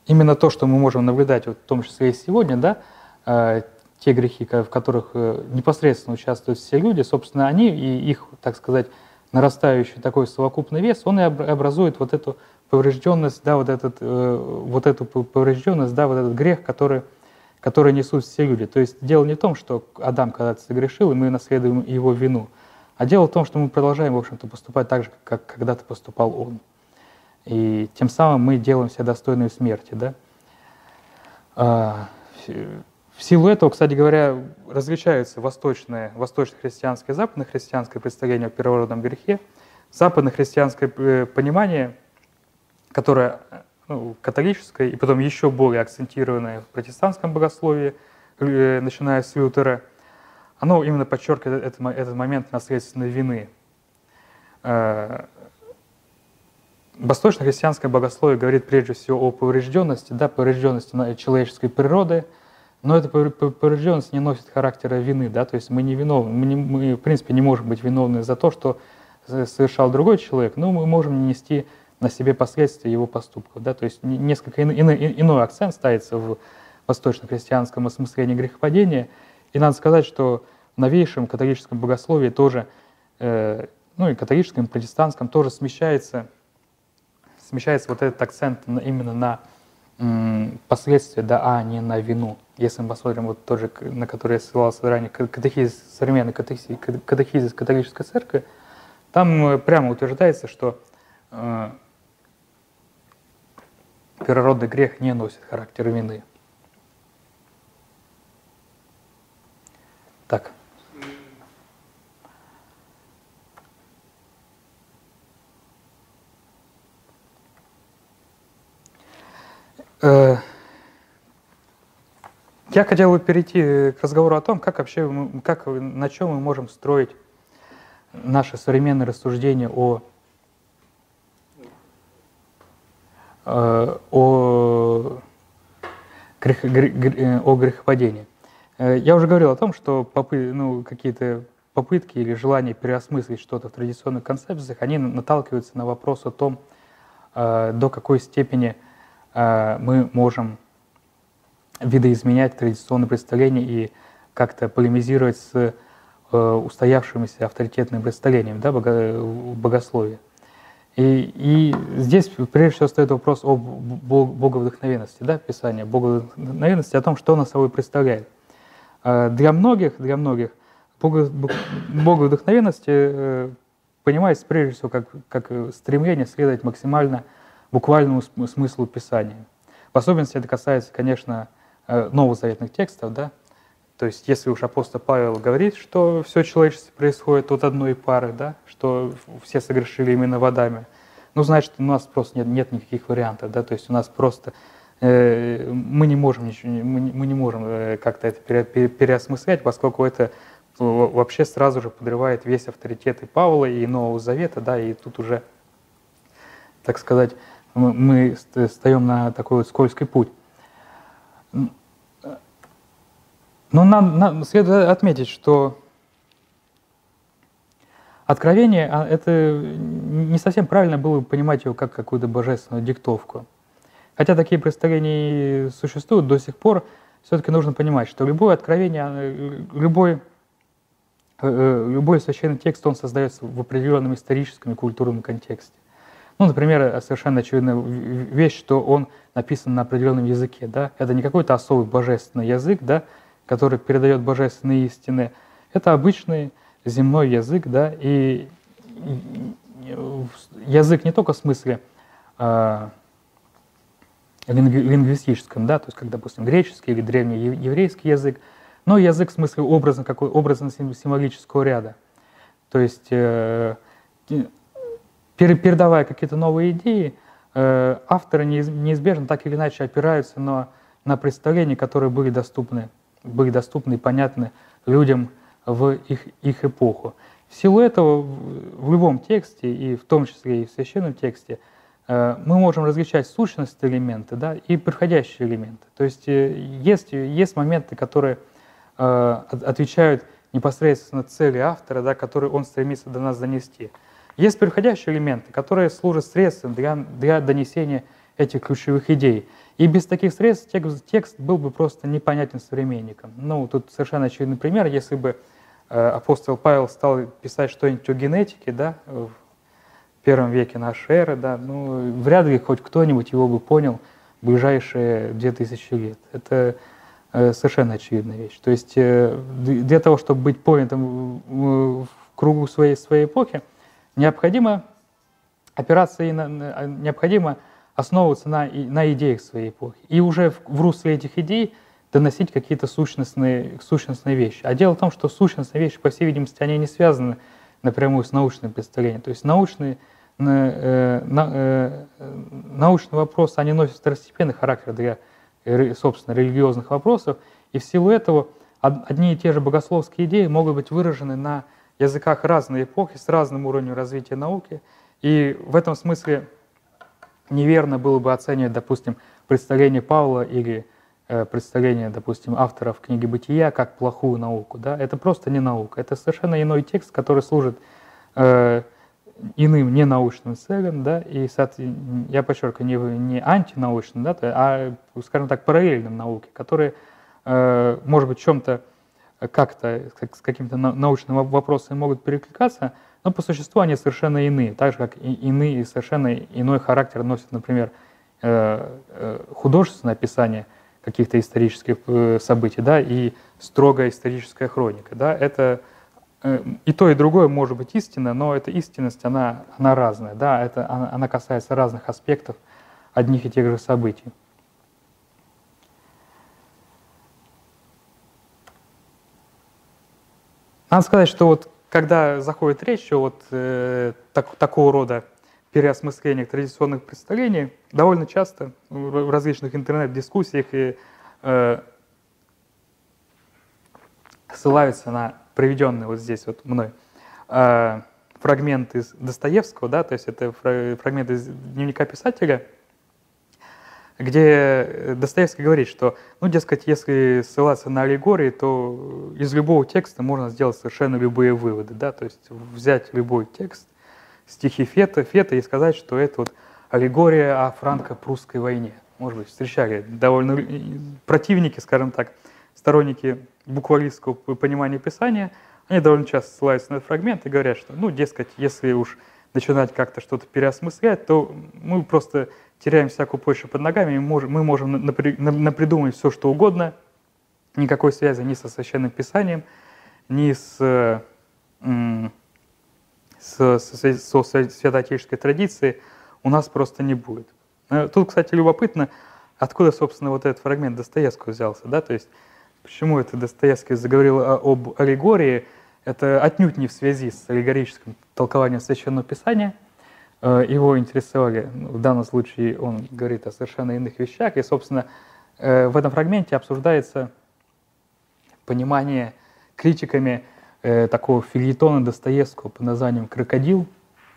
именно то, что мы можем наблюдать, вот, в том числе и сегодня, да, э, те грехи, в которых непосредственно участвуют все люди, собственно, они и их, так сказать, нарастающий такой совокупный вес, он и образует вот эту поврежденность, да, вот, этот, вот эту поврежденность, да, вот этот грех, который которые несут все люди. То есть дело не в том, что Адам когда-то согрешил, и мы наследуем его вину, а дело в том, что мы продолжаем, в общем-то, поступать так же, как когда-то поступал он. И тем самым мы делаем себя достойной смерти. Да? А, в силу этого, кстати говоря, различаются восточное, восточно-христианское и западно-христианское представление о первородном грехе. Западно-христианское э, понимание, которое ну, католическое, и потом еще более акцентированное в протестантском богословии, э, начиная с Лютера, оно именно подчеркивает этот, этот момент наследственной вины. Восточно-христианское богословие говорит прежде всего о поврежденности, да, поврежденности человеческой природы, но эта поврежденность не носит характера вины, да, то есть мы не виновны, мы, не, мы в принципе не можем быть виновны за то, что совершал другой человек, но мы можем нести на себе последствия его поступков. Да? То есть несколько иной, иной акцент ставится в восточно-христианском осмыслении грехопадения. И надо сказать, что в новейшем католическом богословии тоже, э, ну и католическом, и протестантском тоже смещается, смещается вот этот акцент именно на последствия, да, а не на вину. Если мы посмотрим вот тот же, на который я ссылался ранее, катехизис, современный катехизис, катехизис католической церкви, там э, прямо утверждается, что э, первородный грех не носит характер вины. Так. Я хотел бы перейти к разговору о том, как вообще, как, на чем мы можем строить наше современное рассуждение о э, о, грех, э, о грехопадении. Э, я уже говорил о том, что попы, ну, какие-то попытки или желание переосмыслить что-то в традиционных концепциях, они наталкиваются на вопрос о том, э, до какой степени э, мы можем видоизменять традиционные представления и как-то полемизировать с устоявшимися авторитетными представлениями да, богословия. И, и здесь прежде всего стоит вопрос о боговдохновенности, да, Писания, боговдохновенности, о том, что оно собой представляет. Для многих, для многих – Боговдохновенность э, понимается прежде всего как, как стремление следовать максимально буквальному смыслу Писания. В особенности это касается, конечно, э, новозаветных текстов, да, то есть если уж апостол Павел говорит, что все человечество происходит от одной пары, да, что все согрешили именно водами, ну, значит, у нас просто нет, нет никаких вариантов, да, то есть у нас просто э, мы не можем ничего, мы не, мы не можем э, как-то это пере, пере, переосмыслять, поскольку это вообще сразу же подрывает весь авторитет и Павла, и Нового Завета, да, и тут уже, так сказать, мы встаем на такой вот скользкий путь. Но нам, нам следует отметить, что откровение, а, это не совсем правильно было бы понимать его как какую-то божественную диктовку. Хотя такие представления существуют до сих пор, все-таки нужно понимать, что любое откровение, любой Э, э, любой священный текст, он создается в определенном историческом и культурном контексте. Ну, например, совершенно очевидная вещь, что он написан на определенном языке. Да? Это не какой-то особый божественный язык, да, который передает божественные истины. Это обычный земной язык, да, и язык не только в смысле э, лингвистическом, да, то есть как, допустим, греческий или древний еврейский язык, но язык в смысле образно, какой, образно символического ряда. То есть э, передавая какие-то новые идеи, э, авторы неизбежно так или иначе опираются на, на представления, которые были доступны, были доступны и понятны людям в их, их эпоху. В силу этого в любом тексте, и в том числе и в священном тексте, э, мы можем различать сущность элементы да, и приходящие элементы. То есть э, есть, есть моменты, которые отвечают непосредственно цели автора, да, которые он стремится до нас донести. Есть приходящие элементы, которые служат средством для, для донесения этих ключевых идей. И без таких средств текст, текст был бы просто непонятен современникам. Ну, тут совершенно очевидный пример. Если бы э, апостол Павел стал писать что-нибудь о генетике, да, в первом веке нашей эры, да, ну, вряд ли хоть кто-нибудь его бы понял в ближайшие две тысячи лет. Это Э, совершенно очевидная вещь. То есть э, для того, чтобы быть понятым в кругу своей, своей эпохи, необходимо опираться и на, необходимо основываться на, на идеях своей эпохи. И уже в, в русле этих идей доносить какие-то сущностные, сущностные вещи. А дело в том, что сущностные вещи, по всей видимости, они не связаны напрямую с научным представлением. То есть научные, э, на, э, научные вопросы, они носят второстепенный характер для собственно, религиозных вопросов, и в силу этого одни и те же богословские идеи могут быть выражены на языках разной эпохи, с разным уровнем развития науки, и в этом смысле неверно было бы оценивать, допустим, представление Павла или э, представление, допустим, авторов книги «Бытия» как плохую науку. Да? Это просто не наука, это совершенно иной текст, который служит э, иным ненаучным целям, да, и, я подчеркиваю, не, не антинаучным, да, а, скажем так, параллельным науке, которые, э, может быть, чем-то как-то с какими-то научными вопросами могут перекликаться, но по существу они совершенно иные, так же, как и иные, совершенно иной характер носят, например, э, э, художественное описание каких-то исторических событий, да, и строгая историческая хроника, да, это Э, и то, и другое может быть истина, но эта истинность, она, она разная, да, это, она, она касается разных аспектов одних и тех же событий. Надо сказать, что вот когда заходит речь о вот, э, так, такого рода переосмыслениях традиционных представлений, довольно часто в различных интернет-дискуссиях и э, ссылаются на приведенный вот здесь вот мной э, фрагмент из Достоевского, да, то есть это фрагмент из дневника писателя, где Достоевский говорит, что, ну, дескать, если ссылаться на аллегории, то из любого текста можно сделать совершенно любые выводы, да, то есть взять любой текст, стихи Фета, Фета и сказать, что это вот аллегория о франко-прусской войне. Может быть, встречали довольно противники, скажем так, сторонники буквалистского понимания Писания, они довольно часто ссылаются на этот фрагмент и говорят, что, ну, дескать, если уж начинать как-то что-то переосмыслять, то мы просто теряем всякую почву под ногами, и мы можем напридумать все, что угодно, никакой связи ни со Священным Писанием, ни с, с, с, со святоотеческой традицией у нас просто не будет. Э, тут, кстати, любопытно, откуда, собственно, вот этот фрагмент Достоевского взялся, да, то есть почему это Достоевский заговорил об аллегории, это отнюдь не в связи с аллегорическим толкованием Священного Писания. Э, его интересовали, ну, в данном случае он говорит о совершенно иных вещах, и, собственно, э, в этом фрагменте обсуждается понимание критиками э, такого филитона Достоевского под названием «Крокодил».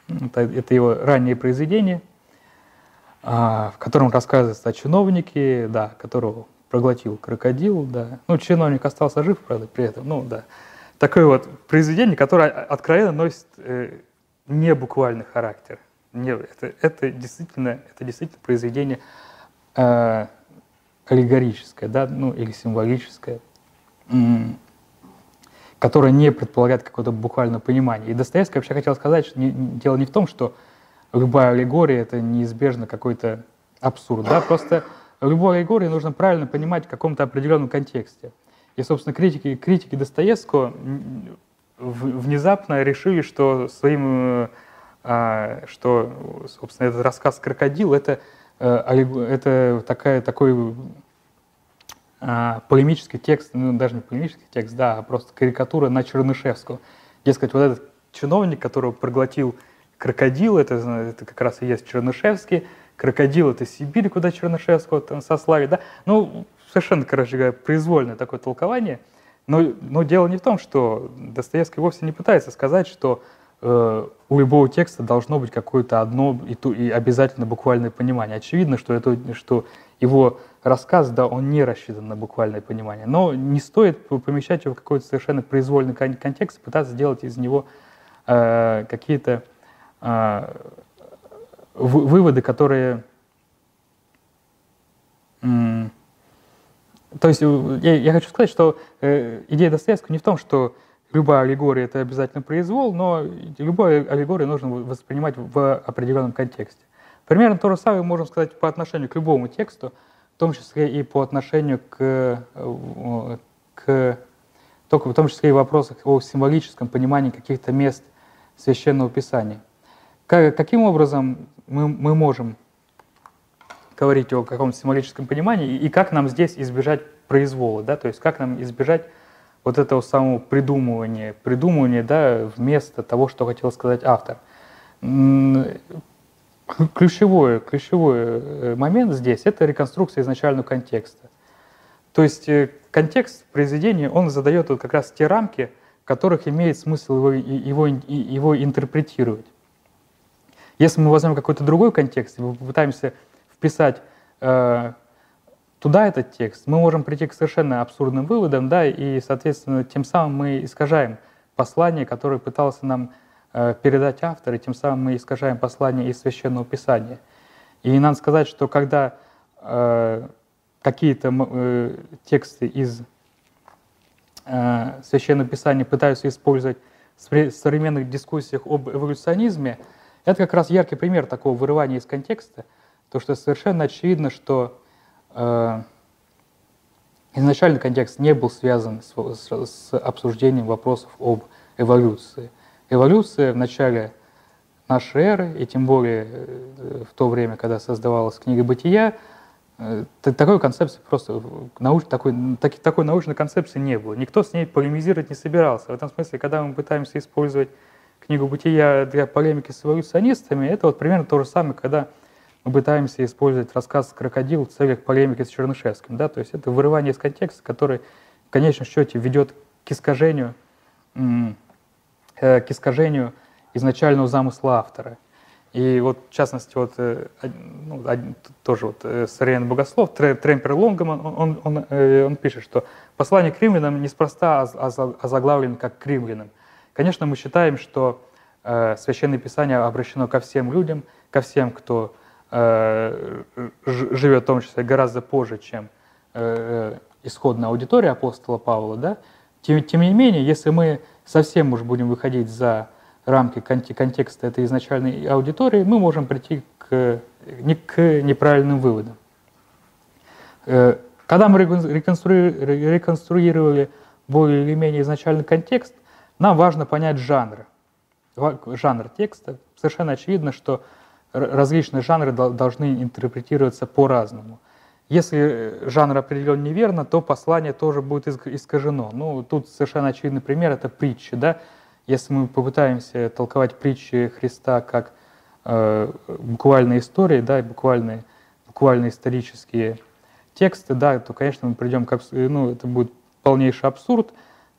Это, это его раннее произведение, а, в котором рассказывается о чиновнике, да, которого проглотил крокодил, да. Ну, чиновник остался жив, правда, при этом, ну, да такое вот произведение, которое откровенно носит не буквальный характер. Не, это, это, действительно, это действительно произведение э, аллегорическое, да, ну, или символическое, которое не предполагает какое-то буквальное понимание. И Достоевский вообще хотел сказать, что не, дело не в том, что любая аллегория — это неизбежно какой-то абсурд, да, просто любую аллегорию нужно правильно понимать в каком-то определенном контексте. И, собственно, критики, критики Достоевского внезапно решили, что своим, а, что, собственно, этот рассказ «Крокодил» — это, э, это такая, такой а, полемический текст, ну, даже не полемический текст, да, а просто карикатура на Чернышевского. Дескать, вот этот чиновник, которого проглотил крокодил, это, это как раз и есть Чернышевский, крокодил — это Сибирь, куда Чернышевского там сослали, да. Ну, совершенно, короче говоря, произвольное такое толкование. Но, но дело не в том, что Достоевский вовсе не пытается сказать, что у любого текста должно быть какое-то одно и, ту, и обязательно буквальное понимание. Очевидно, что, это, что его рассказ, да, он не рассчитан на буквальное понимание. Но не стоит помещать его в какой-то совершенно произвольный контекст, пытаться сделать из него э, какие-то э, выводы, которые то есть э, я, я хочу сказать, что э, идея Достоевского не в том, что любая аллегория — это обязательно произвол, но любую аллегорию нужно воспринимать в определенном контексте. Примерно то же самое можем сказать по отношению к любому тексту, в том числе и по отношению к, э, к только в том числе и в вопросах о символическом понимании каких-то мест Священного Писания. Как, каким образом мы, мы можем говорить о каком-то символическом понимании, и как нам здесь избежать произвола, да, то есть как нам избежать вот этого самого придумывания, придумывания, да, вместо того, что хотел сказать автор. Ключевой, ключевой э, момент здесь – это реконструкция изначального контекста. То есть э, контекст произведения, он задает вот как раз те рамки, в которых имеет смысл его, его, его интерпретировать. Если мы возьмем какой-то другой контекст и попытаемся вписать э, туда этот текст, мы можем прийти к совершенно абсурдным выводам, да, и, соответственно, тем самым мы искажаем послание, которое пытался нам э, передать автор, и тем самым мы искажаем послание из Священного Писания. И надо сказать, что когда э, какие-то э, тексты из э, Священного Писания пытаются использовать в современных дискуссиях об эволюционизме, это как раз яркий пример такого вырывания из контекста – то что совершенно очевидно, что изначальный контекст не был связан с, с, с обсуждением вопросов об эволюции. Эволюция в начале нашей эры, и тем более э, в то время, когда создавалась книга «Бытия», э, такой концепции просто, науч, такой, так, такой научной концепции не было. Никто с ней полемизировать не собирался. В этом смысле, когда мы пытаемся использовать книгу «Бытия» для полемики с эволюционистами, это вот примерно то же самое, когда мы пытаемся использовать рассказ «Крокодил» в целях полемики с Чернышевским. Да? То есть это вырывание из контекста, который в конечном счете ведет к искажению, э, к искажению изначального замысла автора. И вот, в частности, вот, э, ну, тоже вот э, современный богослов Тремпер Лонгман, он, он, он, он пишет, что послание к римлянам неспроста озаглавлено как к римлянам. Конечно, мы считаем, что э, Священное Писание обращено ко всем людям, ко всем, кто живет в том числе гораздо позже, чем э, исходная аудитория апостола Павла. Да? Тем, тем не менее, если мы совсем уж будем выходить за рамки контекста этой изначальной аудитории, мы можем прийти к, не, к неправильным выводам. Э, когда мы реконструировали более или менее изначальный контекст, нам важно понять жанр. Жанр текста. Совершенно очевидно, что различные жанры должны интерпретироваться по-разному. Если жанр определен неверно, то послание тоже будет искажено. Ну, тут совершенно очевидный пример – это притча. Да? Если мы попытаемся толковать притчи Христа как э, буквальные истории, да, буквальные, буквальные исторические тексты, да, то, конечно, мы придем к ну, это будет полнейший абсурд.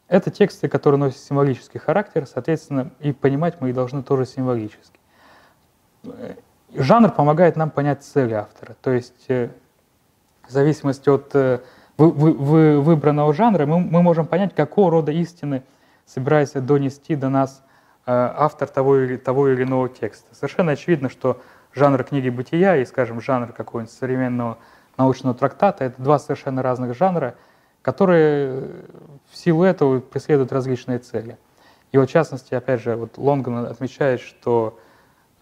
Это тексты, которые носят символический характер, соответственно, и понимать мы их должны тоже символически. Жанр помогает нам понять цели автора, то есть э, в зависимости от э, выбранного жанра мы, можем понять, какого рода истины – собирается донести до нас э, автор того или, того или иного текста. Совершенно очевидно, что жанр книги бытия и, скажем, жанр какого-нибудь современного научного трактата — это два совершенно разных жанра, которые в силу этого преследуют различные цели. И вот в частности, опять же, вот Лонган отмечает, что э,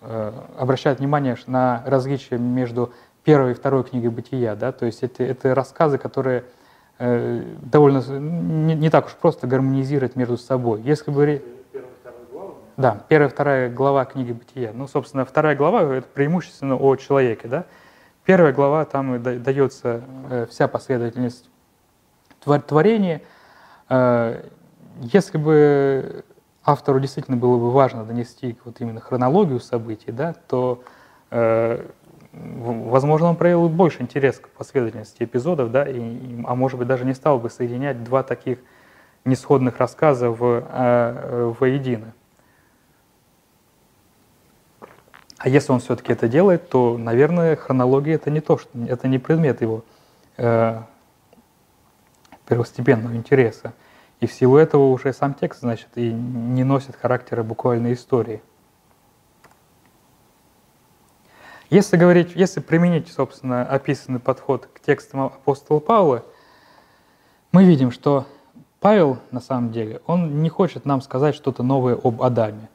обращает внимание на различия между первой и второй книгой бытия. Да? То есть это, это рассказы, которые Э, довольно не, не так уж просто гармонизировать между собой. Если бы... Да, первая вторая глава книги Бытия. Ну, собственно, вторая глава — это преимущественно о человеке, да. Первая глава, там дается э, вся последовательность творения. Э, если бы автору действительно было бы важно донести вот именно хронологию событий, да, то возможно, он проявил больше интерес к последовательности эпизодов, да, и, а может быть, даже не стал бы соединять два таких несходных рассказа в, э, воедино. А если он все-таки это делает, то, наверное, хронология это не то, что это не предмет его э, первостепенного интереса. И в силу этого уже сам текст, значит, и не носит характера буквальной истории. Если говорить, если применить, собственно, описанный подход к текстам апостола Павла, мы видим, что Павел, на самом деле, он не хочет нам сказать что-то новое об Адаме.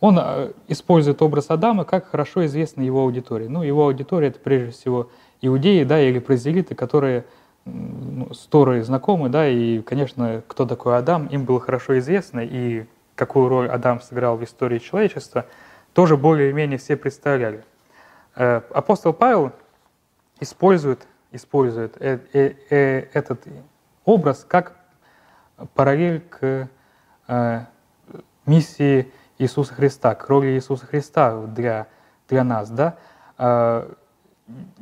Он э, использует образ Адама как хорошо известно его аудитории. Ну, его аудитория — это прежде всего иудеи, да, или празелиты, которые ну, с Торой знакомы, да, и, конечно, кто такой Адам, им было хорошо известно, и какую роль Адам сыграл в истории человечества, тоже более-менее все представляли. Э, апостол Павел использует, использует э, э, этот образ как параллель к миссии Иисуса Христа, к роли Иисуса Христа для, для нас. Да?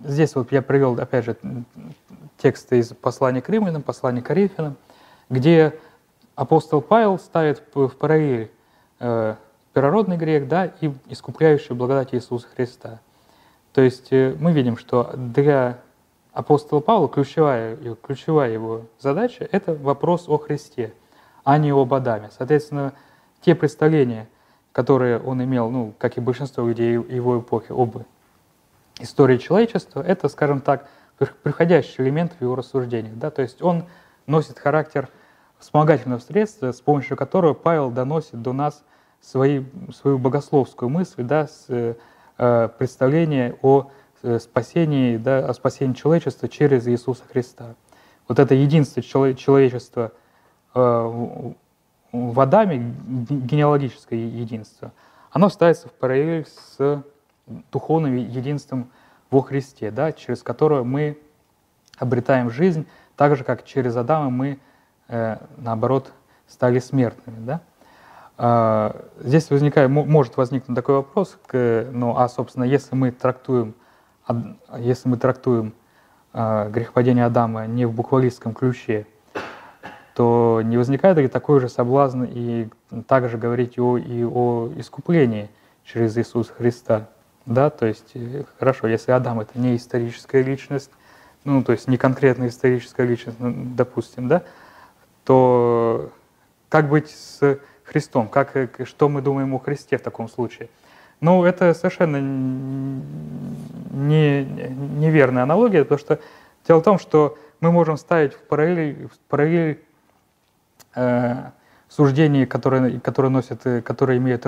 Здесь вот я привел, опять же, тексты из послания к римлянам, послания к коринфянам, где апостол Павел ставит в параллель первородный грех да, и искупляющую благодать Иисуса Христа – то есть э, мы видим, что для апостола Павла ключевая, ключевая его задача – это вопрос о Христе, а не об Адаме. Соответственно, те представления, которые он имел, ну, как и большинство людей его эпохи, об истории человечества, это, скажем так, приходящий элемент в его рассуждениях. Да? То есть он носит характер вспомогательного средства, с помощью которого Павел доносит до нас свои, свою богословскую мысль, да, с, Э, представление о э, спасении, да, о спасении человечества через Иисуса Христа. Вот это единство человечества э, в Адаме, генеалогическое единство, оно ставится в параллель с духовным единством во Христе, да, через которое мы обретаем жизнь, так же, как через Адама мы, наоборот, стали смертными. Да? А, здесь возникает, может возникнуть такой вопрос, ну а, собственно, если мы трактуем, если мы трактуем а, грехопадение Адама не в буквалистском ключе, то не возникает ли такой же соблазн и также говорить о, и о искуплении через Иисуса Христа? Да, то есть, э, хорошо, если Адам это не историческая личность, ну, то есть не конкретная историческая личность, ну, допустим, да, то как быть с Христом? Как, э, что мы думаем о Христе в таком случае? Ну, это совершенно не, неверная аналогия, потому что дело в том, что мы можем ставить в параллель, в параллель э, суждения, которые, которые, носят, э, которые, имеют,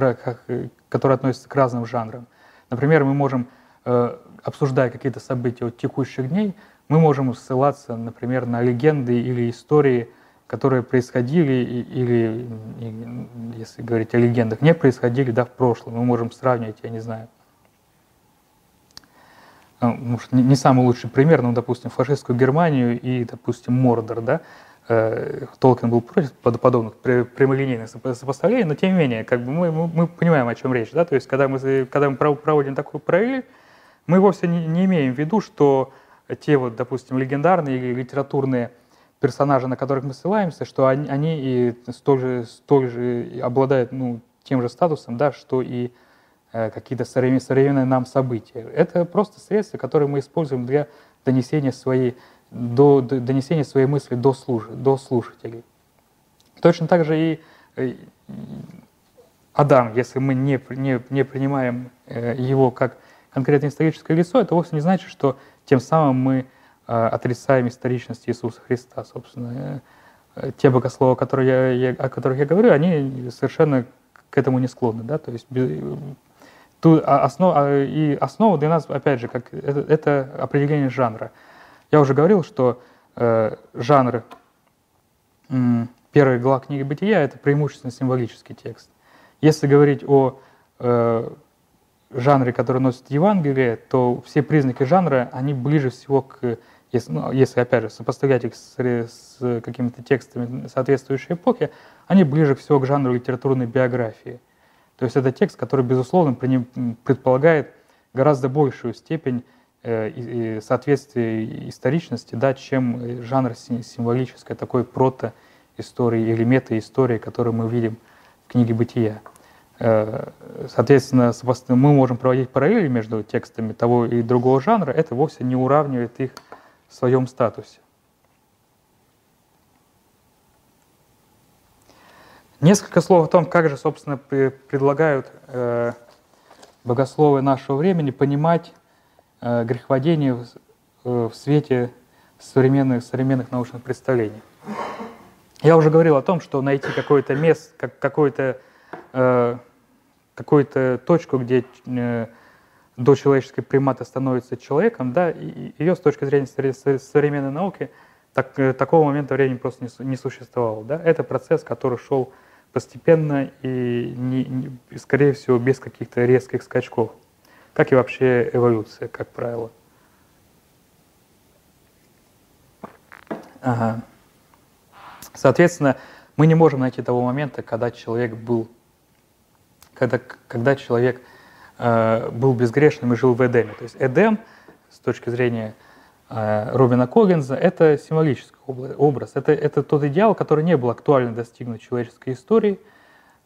которые относятся к разным жанрам. Например, мы можем, э, обсуждая какие-то события от текущих дней, мы можем ссылаться, например, на легенды или истории, которые происходили, или, если говорить о легендах, не происходили да, в прошлом. Мы можем сравнивать, я не знаю, ну, может, не самый лучший пример, но, допустим, фашистскую Германию и, допустим, Мордор, да, Толкин был против подобных прямолинейных сопоставлений, но тем не менее, как бы мы, мы, понимаем, о чем речь, да, то есть когда мы, когда мы проводим такой параллель, мы вовсе не, не имеем в виду, что те вот, допустим, легендарные или литературные персонажи, на которых мы ссылаемся, что они, они и столь же, столь же обладают ну, тем же статусом, да, что и э, какие-то современные нам события. Это просто средства, которые мы используем для донесения своей, до, до донесения своей мысли до, слуш, до слушателей. Точно так же и э, Адам, если мы не, не, не принимаем э, его как конкретное историческое лицо, это вовсе не значит, что тем самым мы э, отрицаем историчность Иисуса Христа. Собственно, те богословы, которые я, я, о которых я говорю, они совершенно к этому не склонны. Да? То есть ту, а, основ, а, и основа для нас, опять же, как, это, это определение жанра. Я уже говорил, что э, жанр э, первой глава книги «Бытия» — это преимущественно символический текст. Если говорить о э, жанре, который носит Евангелие, то все признаки жанра, они ближе всего к, если, ну, если опять же, сопоставлять их с, с какими-то текстами соответствующей эпохи, они ближе всего к жанру литературной биографии. То есть это текст, который, безусловно, предполагает гораздо большую степень э, соответствия историчности, да, чем жанр символической такой прото-истории или мета-истории, которую мы видим в книге «Бытия». Э, соответственно, мы можем проводить параллели между текстами того и другого жанра, это вовсе не уравнивает их в своем статусе. Несколько слов о том, как же, собственно, предлагают э, богословы нашего времени понимать греховодение в, э, в свете современных, современных научных представлений. Я уже говорил о том, что найти какое-то место, как, какое-то Э, какую-то точку, где э, дочеловеческий примат становится человеком, да, и ее с точки зрения современной науки так, э, такого момента времени просто не, не существовало. Да? Это процесс, который шел постепенно и, не, не, скорее всего, без каких-то резких скачков, как и вообще эволюция, как правило. Ага. Соответственно, мы не можем найти того момента, когда человек был когда, когда человек э, был безгрешным и жил в Эдеме. То есть Эдем, с точки зрения э, Робина Когенза, это символический образ. Это, это тот идеал, который не был актуально достигнут человеческой истории,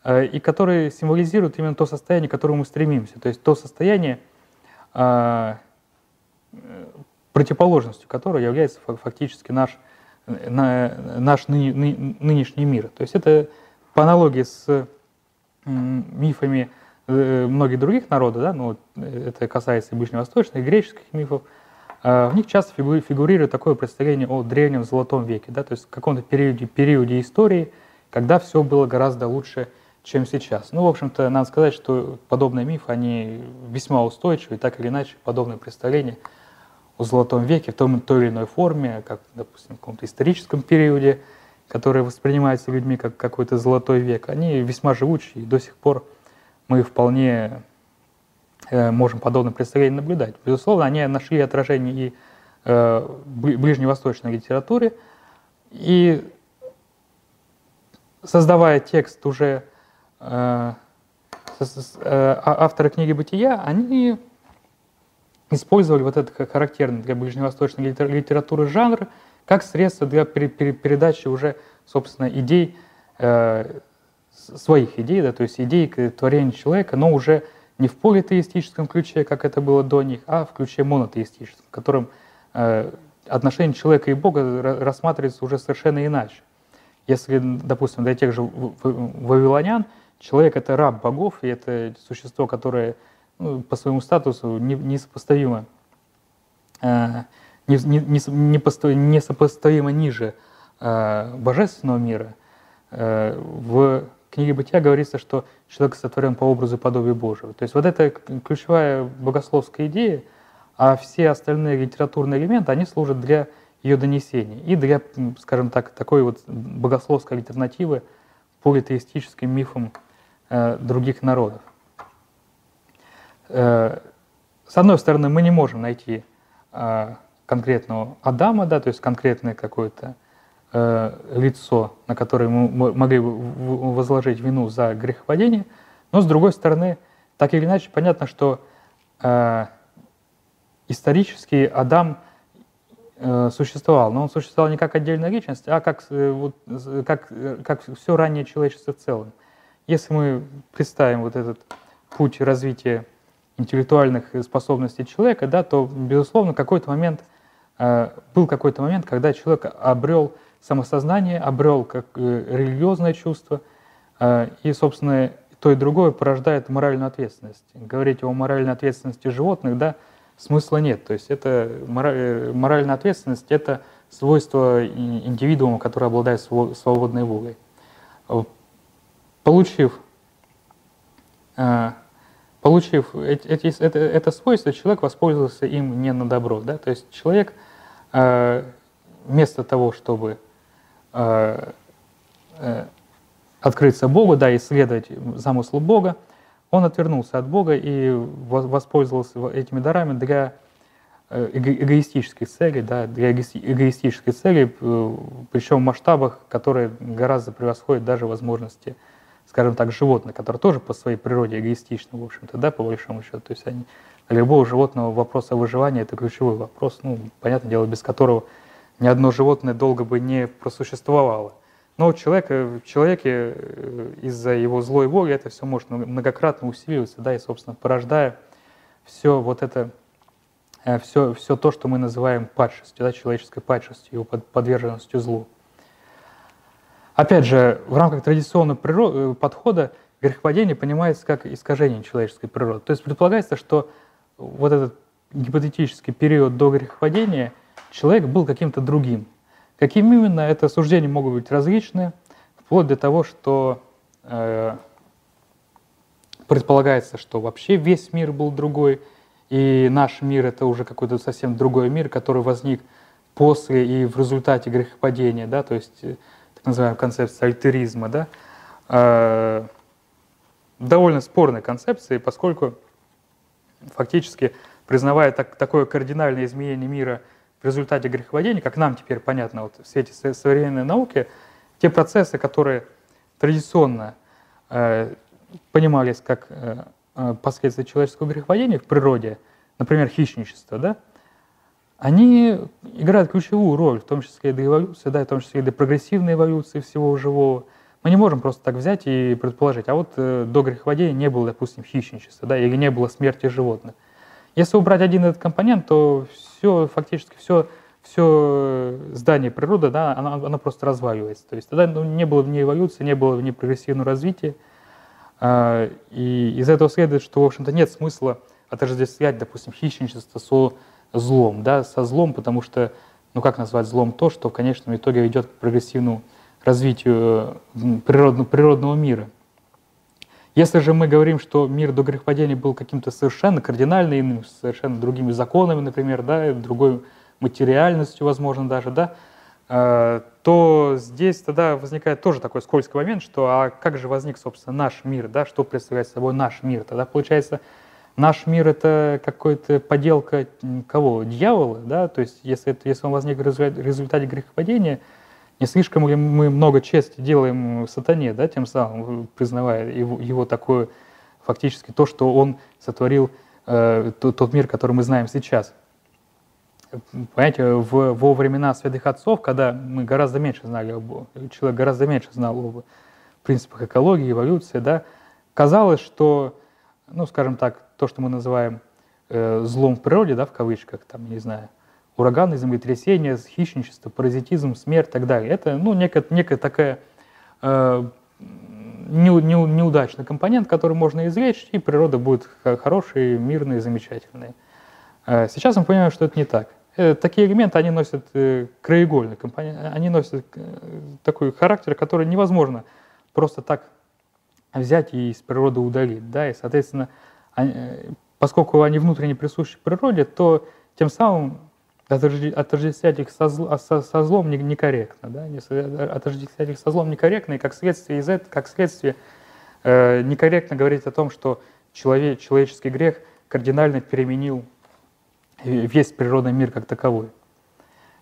и который символизирует именно то состояние, к которому мы стремимся. То есть то состояние, э, противоположностью которого является фактически наш, на, наш ны, ны, нынешний мир. То есть это по аналогии с мифами э, многих других народов, да, ну, это касается и ближневосточных, и греческих мифов, а, в них часто фигурирует такое представление о древнем золотом веке, да, то есть в каком-то периоде, периоде истории, когда все было гораздо лучше, чем сейчас. Ну, в общем-то, надо сказать, что подобные мифы, они весьма устойчивы, так или иначе, подобные представления о золотом веке в том, той или иной форме, как, допустим, в каком-то историческом периоде, которые воспринимаются людьми как какой-то золотой век, они весьма живучие, и до сих пор мы вполне э, можем подобное представление наблюдать. Безусловно, они нашли отражение и э, в ближневосточной литературе, и создавая текст уже авторы книги «Бытия», они использовали вот этот характерный для ближневосточной литературы жанр – как средство для передачи уже, собственно, идей, э, своих идей, да, то есть идей к творению человека, но уже не в политеистическом ключе, как это было до них, а в ключе монотеистическом, в котором э, отношение человека и Бога рассматривается уже совершенно иначе. Если, допустим, для тех же вавилонян человек — это раб богов, и это существо, которое ну, по своему статусу несопоставимо, э, несопоставимо ниже э, божественного мира, э, в книге Бытия говорится, что человек сотворен по образу и подобию Божьего. То есть вот это ключевая богословская идея, а все остальные литературные элементы, они служат для ее донесения и для, скажем так, такой вот богословской альтернативы политеистическим мифам других народов. Э, с одной стороны, мы не можем найти э, конкретного Адама, да, то есть конкретное какое-то э, лицо, на которое мы могли бы возложить вину за грехопадение, но с другой стороны, так или иначе, понятно, что э, исторически Адам э, существовал, но он существовал не как отдельная личность, а как, э, вот, как, как все раннее человечество в целом. Если мы представим вот этот путь развития интеллектуальных способностей человека, да, то, безусловно, какой-то момент, э, был какой-то момент, когда человек обрел самосознание, обрел как э, религиозное чувство, э, и, собственно, то и другое порождает моральную ответственность. Говорить о моральной ответственности животных, да, смысла нет. То есть это моральная ответственность – это свойство индивидуума, который обладает свободной волей. Получив Получив эти, это, это свойство, человек воспользовался им не на добро. Да? То есть человек э, вместо того, чтобы э, э, открыться Богу, да, исследовать замыслу Бога, он отвернулся от Бога и воспользовался этими дарами для эгоистических целей, да, для эгоистических целей, причем в масштабах, которые гораздо превосходят даже возможности скажем так, животных, которые тоже по своей природе эгоистичны, в общем-то, да, по большому счету. То есть они, для любого животного вопрос о выживании – это ключевой вопрос, ну, понятное дело, без которого ни одно животное долго бы не просуществовало. Но человека, в человеке э, из-за его злой воли это все может многократно усиливаться, да, и, собственно, порождая все вот это, все, э, все то, что мы называем падшестью, да, человеческой падшестью, его подверженностью злу. Опять же, в рамках традиционного природы, э, подхода грехопадение понимается как искажение человеческой природы. То есть предполагается, что вот этот гипотетический период до грехопадения человек был каким-то другим. Каким именно, это суждения могут быть различные, вплоть до того, что э, предполагается, что вообще весь мир был другой, и наш мир это уже какой-то совсем другой мир, который возник после и в результате грехопадения, да, то есть э, называемая концепция альтеризма, да, э, довольно спорной концепции, поскольку фактически признавая так, такое кардинальное изменение мира в результате греховодения, как нам теперь понятно вот, в свете современной науки, те процессы, которые традиционно э, понимались как э, э последствия человеческого греховодения в природе, например, хищничество, да, они играют ключевую роль, в том числе и для эволюции, да, в том числе и для прогрессивной эволюции всего живого. Мы не можем просто так взять и предположить, а вот э, до греховодения не было, допустим, хищничества, да, или не было смерти животных. Если убрать один этот компонент, то все, фактически все, все здание природы, да, оно, оно просто разваливается. То есть тогда ну, не было ней эволюции, не было ней прогрессивного развития. Э, и из этого следует, что, в общем-то, нет смысла отождествлять, допустим, хищничество со злом, да, со злом, потому что, ну как назвать злом то, что в конечном итоге ведет к прогрессивному развитию э, природного, природного мира. Если же мы говорим, что мир до грехопадения был каким-то совершенно кардинально иным, совершенно другими законами, например, да, другой материальностью, возможно, даже, да, э, то здесь тогда возникает тоже такой скользкий момент, что а как же возник, собственно, наш мир, да, что представляет собой наш мир? Тогда получается, наш мир это какая-то поделка кого? Дьявола, да? То есть если, если он возник в результате грехопадения, не слишком ли мы много чести делаем сатане, да, тем самым признавая его, его такое фактически то, что он сотворил э, тот, тот мир, который мы знаем сейчас. Понимаете, в, во времена святых отцов, когда мы гораздо меньше знали об человек гораздо меньше знал об принципах экологии, эволюции, да, казалось, что ну, скажем так, то, что мы называем э, злом в природе, да, в кавычках, там, не знаю, ураганы, землетрясения, хищничество, паразитизм, смерть и так далее. Это, ну, некая, некая такая э, не, не, неудачный компонент, который можно извлечь, и природа будет хорошей, мирной, замечательной. Э, сейчас мы понимаем, что это не так. Э, такие элементы, они носят э, краеугольный компонент, они носят такой характер, который невозможно просто так взять и из природы удалить. Да? И, соответственно, поскольку они внутренне присущи природе, то тем самым отождествлять их со, со, со злом некорректно, да? отождествлять их со злом некорректно, и как следствие из этого, как следствие э, некорректно говорить о том, что человек, человеческий грех кардинально переменил весь природный мир как таковой.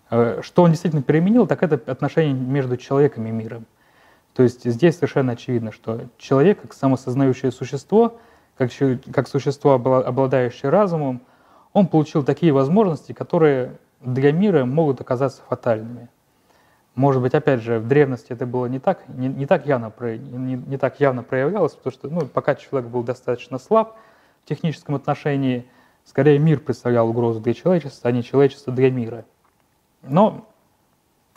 Э, что он действительно переменил, так это отношение между человеком и миром. То есть здесь совершенно очевидно, что человек, как самосознающее существо, как, как существо, обладающее разумом, он получил такие возможности, которые для мира могут оказаться фатальными. Может быть, опять же, в древности это было не так, не, не так, явно, не, не так явно проявлялось, потому что ну, пока человек был достаточно слаб в техническом отношении, скорее мир представлял угрозу для человечества, а не человечество для мира. Но,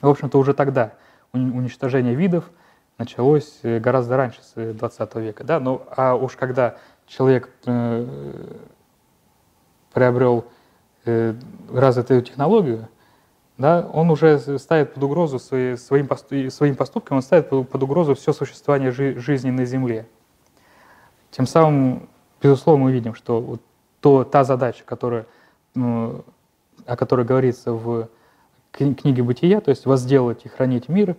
в общем-то, уже тогда уничтожение видов началось э, гораздо раньше, с 20 века. Да? Ну, а уж когда человек э, приобрел э, развитую технологию, да, он уже ставит под угрозу свои, своим, своим поступком, он ставит под угрозу все существование жи, жизни на Земле. Тем самым, безусловно, мы видим, что вот то, та задача, которая, ну, о которой говорится в книге «Бытия», то есть возделать и хранить мир,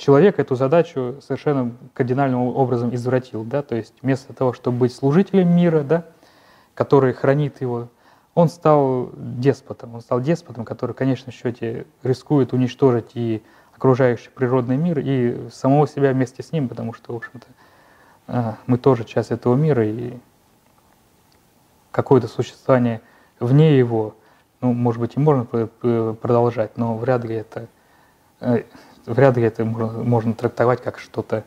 человек эту задачу совершенно кардинальным образом извратил. Да? То есть вместо того, чтобы быть служителем мира, да, который хранит его, он стал деспотом. Он стал деспотом, который, конечно, в счете рискует уничтожить и окружающий природный мир, и самого себя вместе с ним, потому что, в общем-то, а, мы тоже часть этого мира, и какое-то существование вне его, ну, может быть, и можно продолжать, но вряд ли это, э, вряд ли это можно трактовать как что-то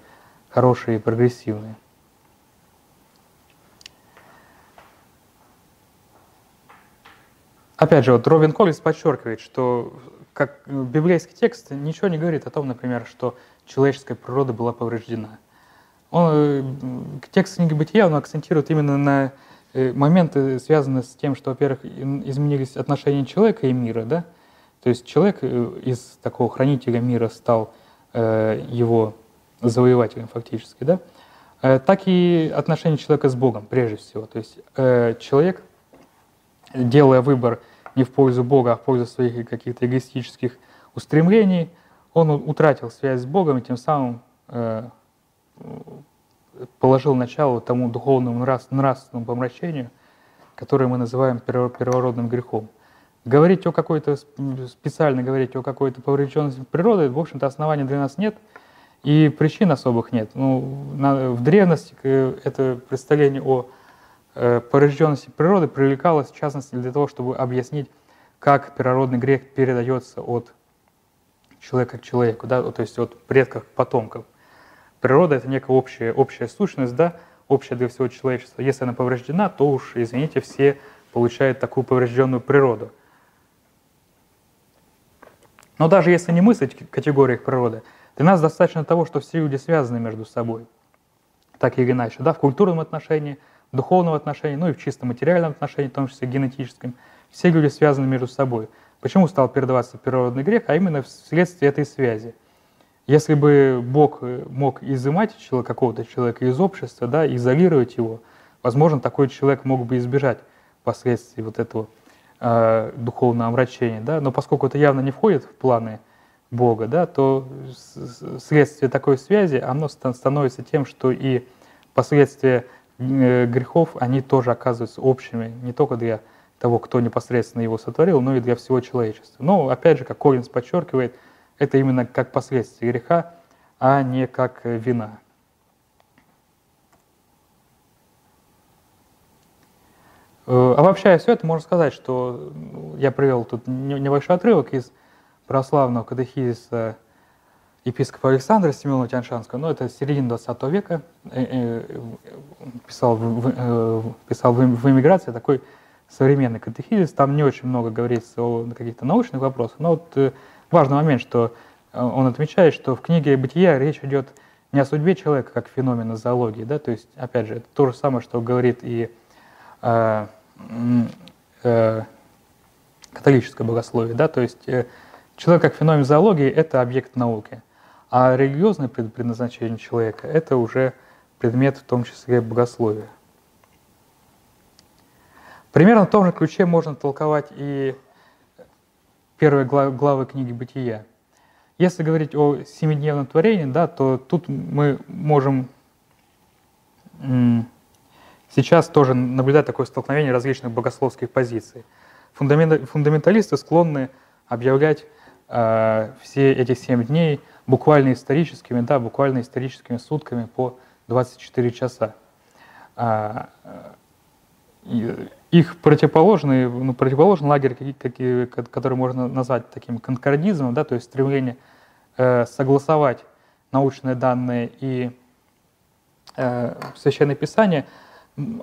хорошее и прогрессивное. Опять же, вот Робин Коллинс подчеркивает, что как библейский текст ничего не говорит о том, например, что человеческая природа была повреждена. Он, э, текст книги Бытия он акцентирует именно на э, моменты, связанные с тем, что, во-первых, изменились отношения человека и мира, да? То есть человек э, из такого хранителя мира стал его завоевателем фактически, да? Так и отношения человека с Богом, прежде всего. То есть человек, делая выбор не в пользу Бога, а в пользу своих каких-то эгоистических устремлений, он утратил связь с Богом и тем самым э, положил начало тому духовному нравственному помрачению, которое мы называем первородным грехом. Говорить о какой-то, специально говорить о какой-то поврежденности природы, в общем-то, оснований для нас нет, и причин особых нет. Ну, на, в древности это представление о Э, порожденности природы привлекалась, в частности, для того, чтобы объяснить, как первородный грех передается от человека к человеку, да, то есть от предков к потомкам. Природа — это некая общая, общая сущность, да, общая для всего человечества. Если она повреждена, то уж, извините, все получают такую поврежденную природу. Но даже если не мыслить в категориях природы, для нас достаточно того, что все люди связаны между собой, так или иначе, да, в культурном отношении — духовном отношении, ну и в чисто материальном отношении, в том числе генетическом. Все люди связаны между собой. Почему стал передаваться природный грех? А именно вследствие этой связи. Если бы Бог э, мог изымать какого-то человека из общества, да, изолировать его, возможно, такой человек мог бы избежать последствий вот этого э, духовного омрачения. Да? Но поскольку это явно не входит в планы Бога, да, то следствие такой связи, оно становится тем, что и последствия Э, грехов, они тоже оказываются общими не только для того, кто непосредственно его сотворил, но и для всего человечества. Но, опять же, как Коллинс подчеркивает, это именно как последствие греха, а не как вина. Обобщая все это, можно сказать, что ну, я привел тут небольшой отрывок из православного катехизиса епископа Александра Семенова Тяньшанского, но это середина 20 века. Э, писал, в, писал в эмиграции такой современный катехизис, там не очень много говорится о каких-то научных вопросах, но вот важный момент, что он отмечает, что в книге «Бытия» речь идет не о судьбе человека как феномена зоологии, да, то есть, опять же, это то же самое, что говорит и э, э, католическое богословие, да, то есть э, человек как феномен зоологии – это объект науки, а религиозное предназначение человека – это уже предмет в том числе богословия. Примерно в том же ключе можно толковать и первые главы книги «Бытия». Если говорить о семидневном творении, да, то тут мы можем сейчас тоже наблюдать такое столкновение различных богословских позиций. Фундаменталисты склонны объявлять э, все эти семь дней буквально историческими, да, буквально историческими сутками по 24 часа. А, их противоположный, ну, противоположный лагерь, который можно назвать таким конкордизмом, да, то есть стремление э, согласовать научные данные и э, Священное Писание,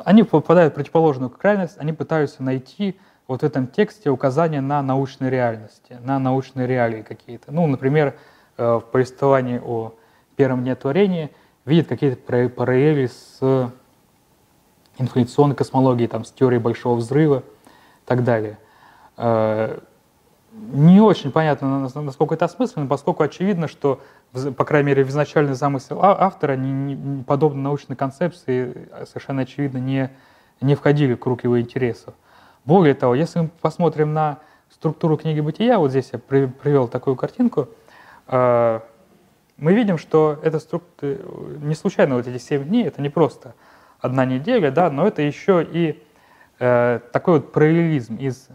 они попадают в противоположную крайность, они пытаются найти вот в этом тексте указания на научные реальности, на научные реалии какие-то. Ну, например, э, в повествовании о первом дне творения видят какие-то параллели с инфляционной космологией, там, с теорией большого взрыва и так далее. Не очень понятно, насколько это осмысленно, поскольку очевидно, что, по крайней мере, в изначальный замысел а, автора не, не, подобные научные концепции совершенно очевидно не, не входили в круг его интересов. Более того, если мы посмотрим на структуру книги «Бытия», вот здесь я привел такую картинку, э, мы видим, что это структура, не случайно вот эти 7 дней, это не просто одна неделя, да, но это еще и э, такой вот параллелизм из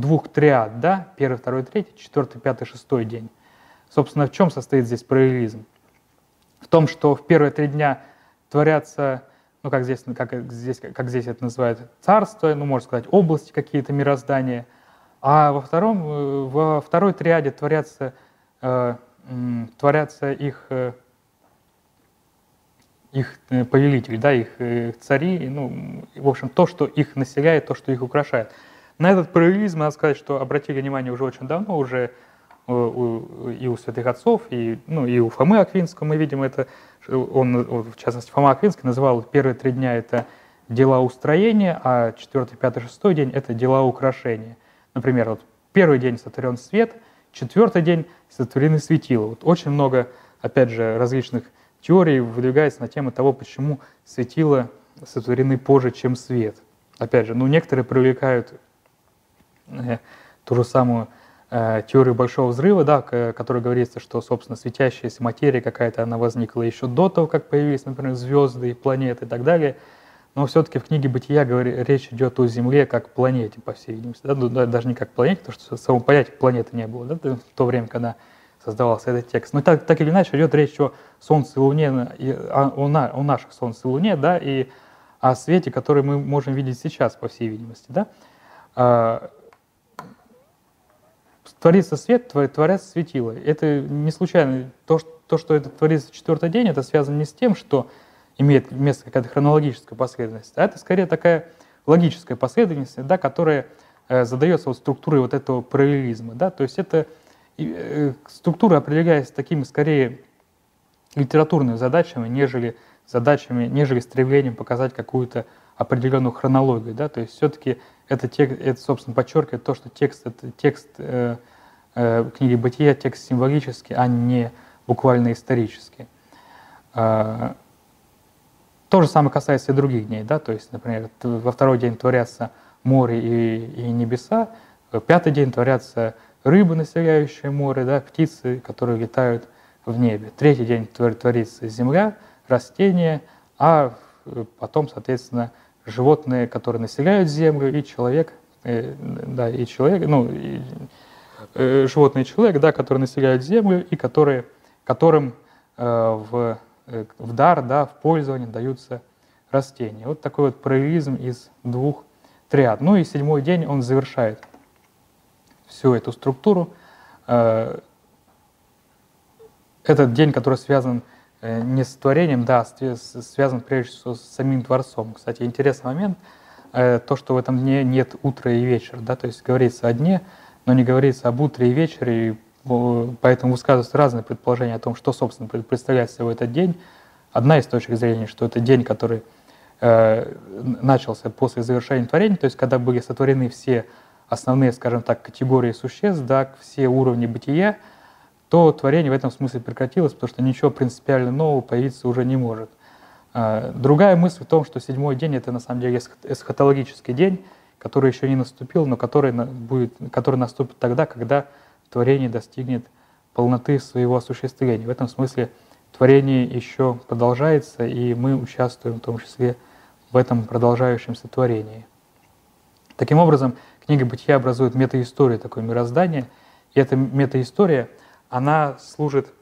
двух триад, да, первый, второй, третий, четвертый, пятый, шестой день. Собственно, в чем состоит здесь параллелизм? В том, что в первые три дня творятся, ну, как здесь, как здесь, как здесь это называют, царство, ну, можно сказать, области какие-то мироздания, а во, втором, э, во второй триаде творятся, э, творятся их э, их э, повелители, да, их цари, ну, в общем, то, что их населяет, то, что их украшает. На этот параллелизм надо сказать, что обратили внимание уже очень давно, уже и у святых отцов, и, ну, и у Фомы Аквинского мы видим это, он, в частности, Фома Аквинский называл первые три дня это дела устроения, а четвертый, пятый, шестой день это дела украшения. Например, вот первый день сотворен свет, четвертый день сотворены светила. Вот очень много, опять же, различных теорий выдвигается на тему того, почему светила сотворены позже, чем свет. Опять же, ну, некоторые привлекают э, ту же самую э, теорию Большого Взрыва, да, которая говорится, что, собственно, светящаяся материя какая-то, она возникла еще до того, как появились, например, звезды и планеты и так далее. Но все-таки в книге «Бытия» говори, речь идет о Земле как планете, по всей видимости. Да? Ну, даже не как планете, потому что самого понятия планеты не было да, в то время, когда создавался этот текст. Но так, так или иначе идет речь о Солнце и Луне, о, о, о наших Солнце и Луне, да, и о свете, который мы можем видеть сейчас, по всей видимости. Да? Творится свет, творятся светила. Это не случайно. То, что, то, что это творится четвертый день, это связано не с тем, что имеет место какая-то хронологическая последовательность, а это скорее такая логическая последовательность, да, которая э, задается вот структурой вот этого параллелизма. Да? То есть это Э, структура определяется такими скорее литературными задачами, нежели задачами, нежели стремлением показать какую-то определенную хронологию. Да? То есть все-таки это, текст, это, собственно, подчеркивает то, что текст, это текст э, э, книги «Бытия», текст символический, а не буквально исторический. Э, то же самое касается и других дней. Да? То есть, например, во второй день творятся море и, и небеса, в пятый день творятся рыбы, населяющие море, да, птицы, которые летают в небе. Третий день творится земля, растения, а э, потом, соответственно, животные, которые населяют землю, и человек, э, да, и человек, ну, и, э, животные и человек, да, которые населяют землю и которые, которым э, в, э, в дар, да, в пользование даются растения. Вот такой вот параллелизм из двух триад. Ну и седьмой день он завершает всю эту структуру. Э, этот день, который связан не с творением, да, связан прежде всего с самим Творцом. Кстати, интересный момент, то, что в этом дне нет утра и вечера, да, то есть говорится о дне, но не говорится об утре и вечере, и поэтому высказываются разные предположения о том, что, собственно, представляет собой этот день. Одна из точек зрения, что это день, который э, начался после завершения творения, то есть когда были сотворены все основные, скажем так, категории существ, да, все уровни бытия, то творение в этом смысле прекратилось, потому что ничего принципиально нового появиться уже не может. Э, другая мысль в том, что седьмой день — это на самом деле эсхатологический день, который еще не наступил, но который, будет, который наступит тогда, когда творение достигнет полноты своего осуществления. В этом смысле творение еще продолжается, и мы участвуем в том числе в этом продолжающемся творении. Таким образом, книга «Бытия» образует метаисторию такое мироздание, и эта метаистория, она служит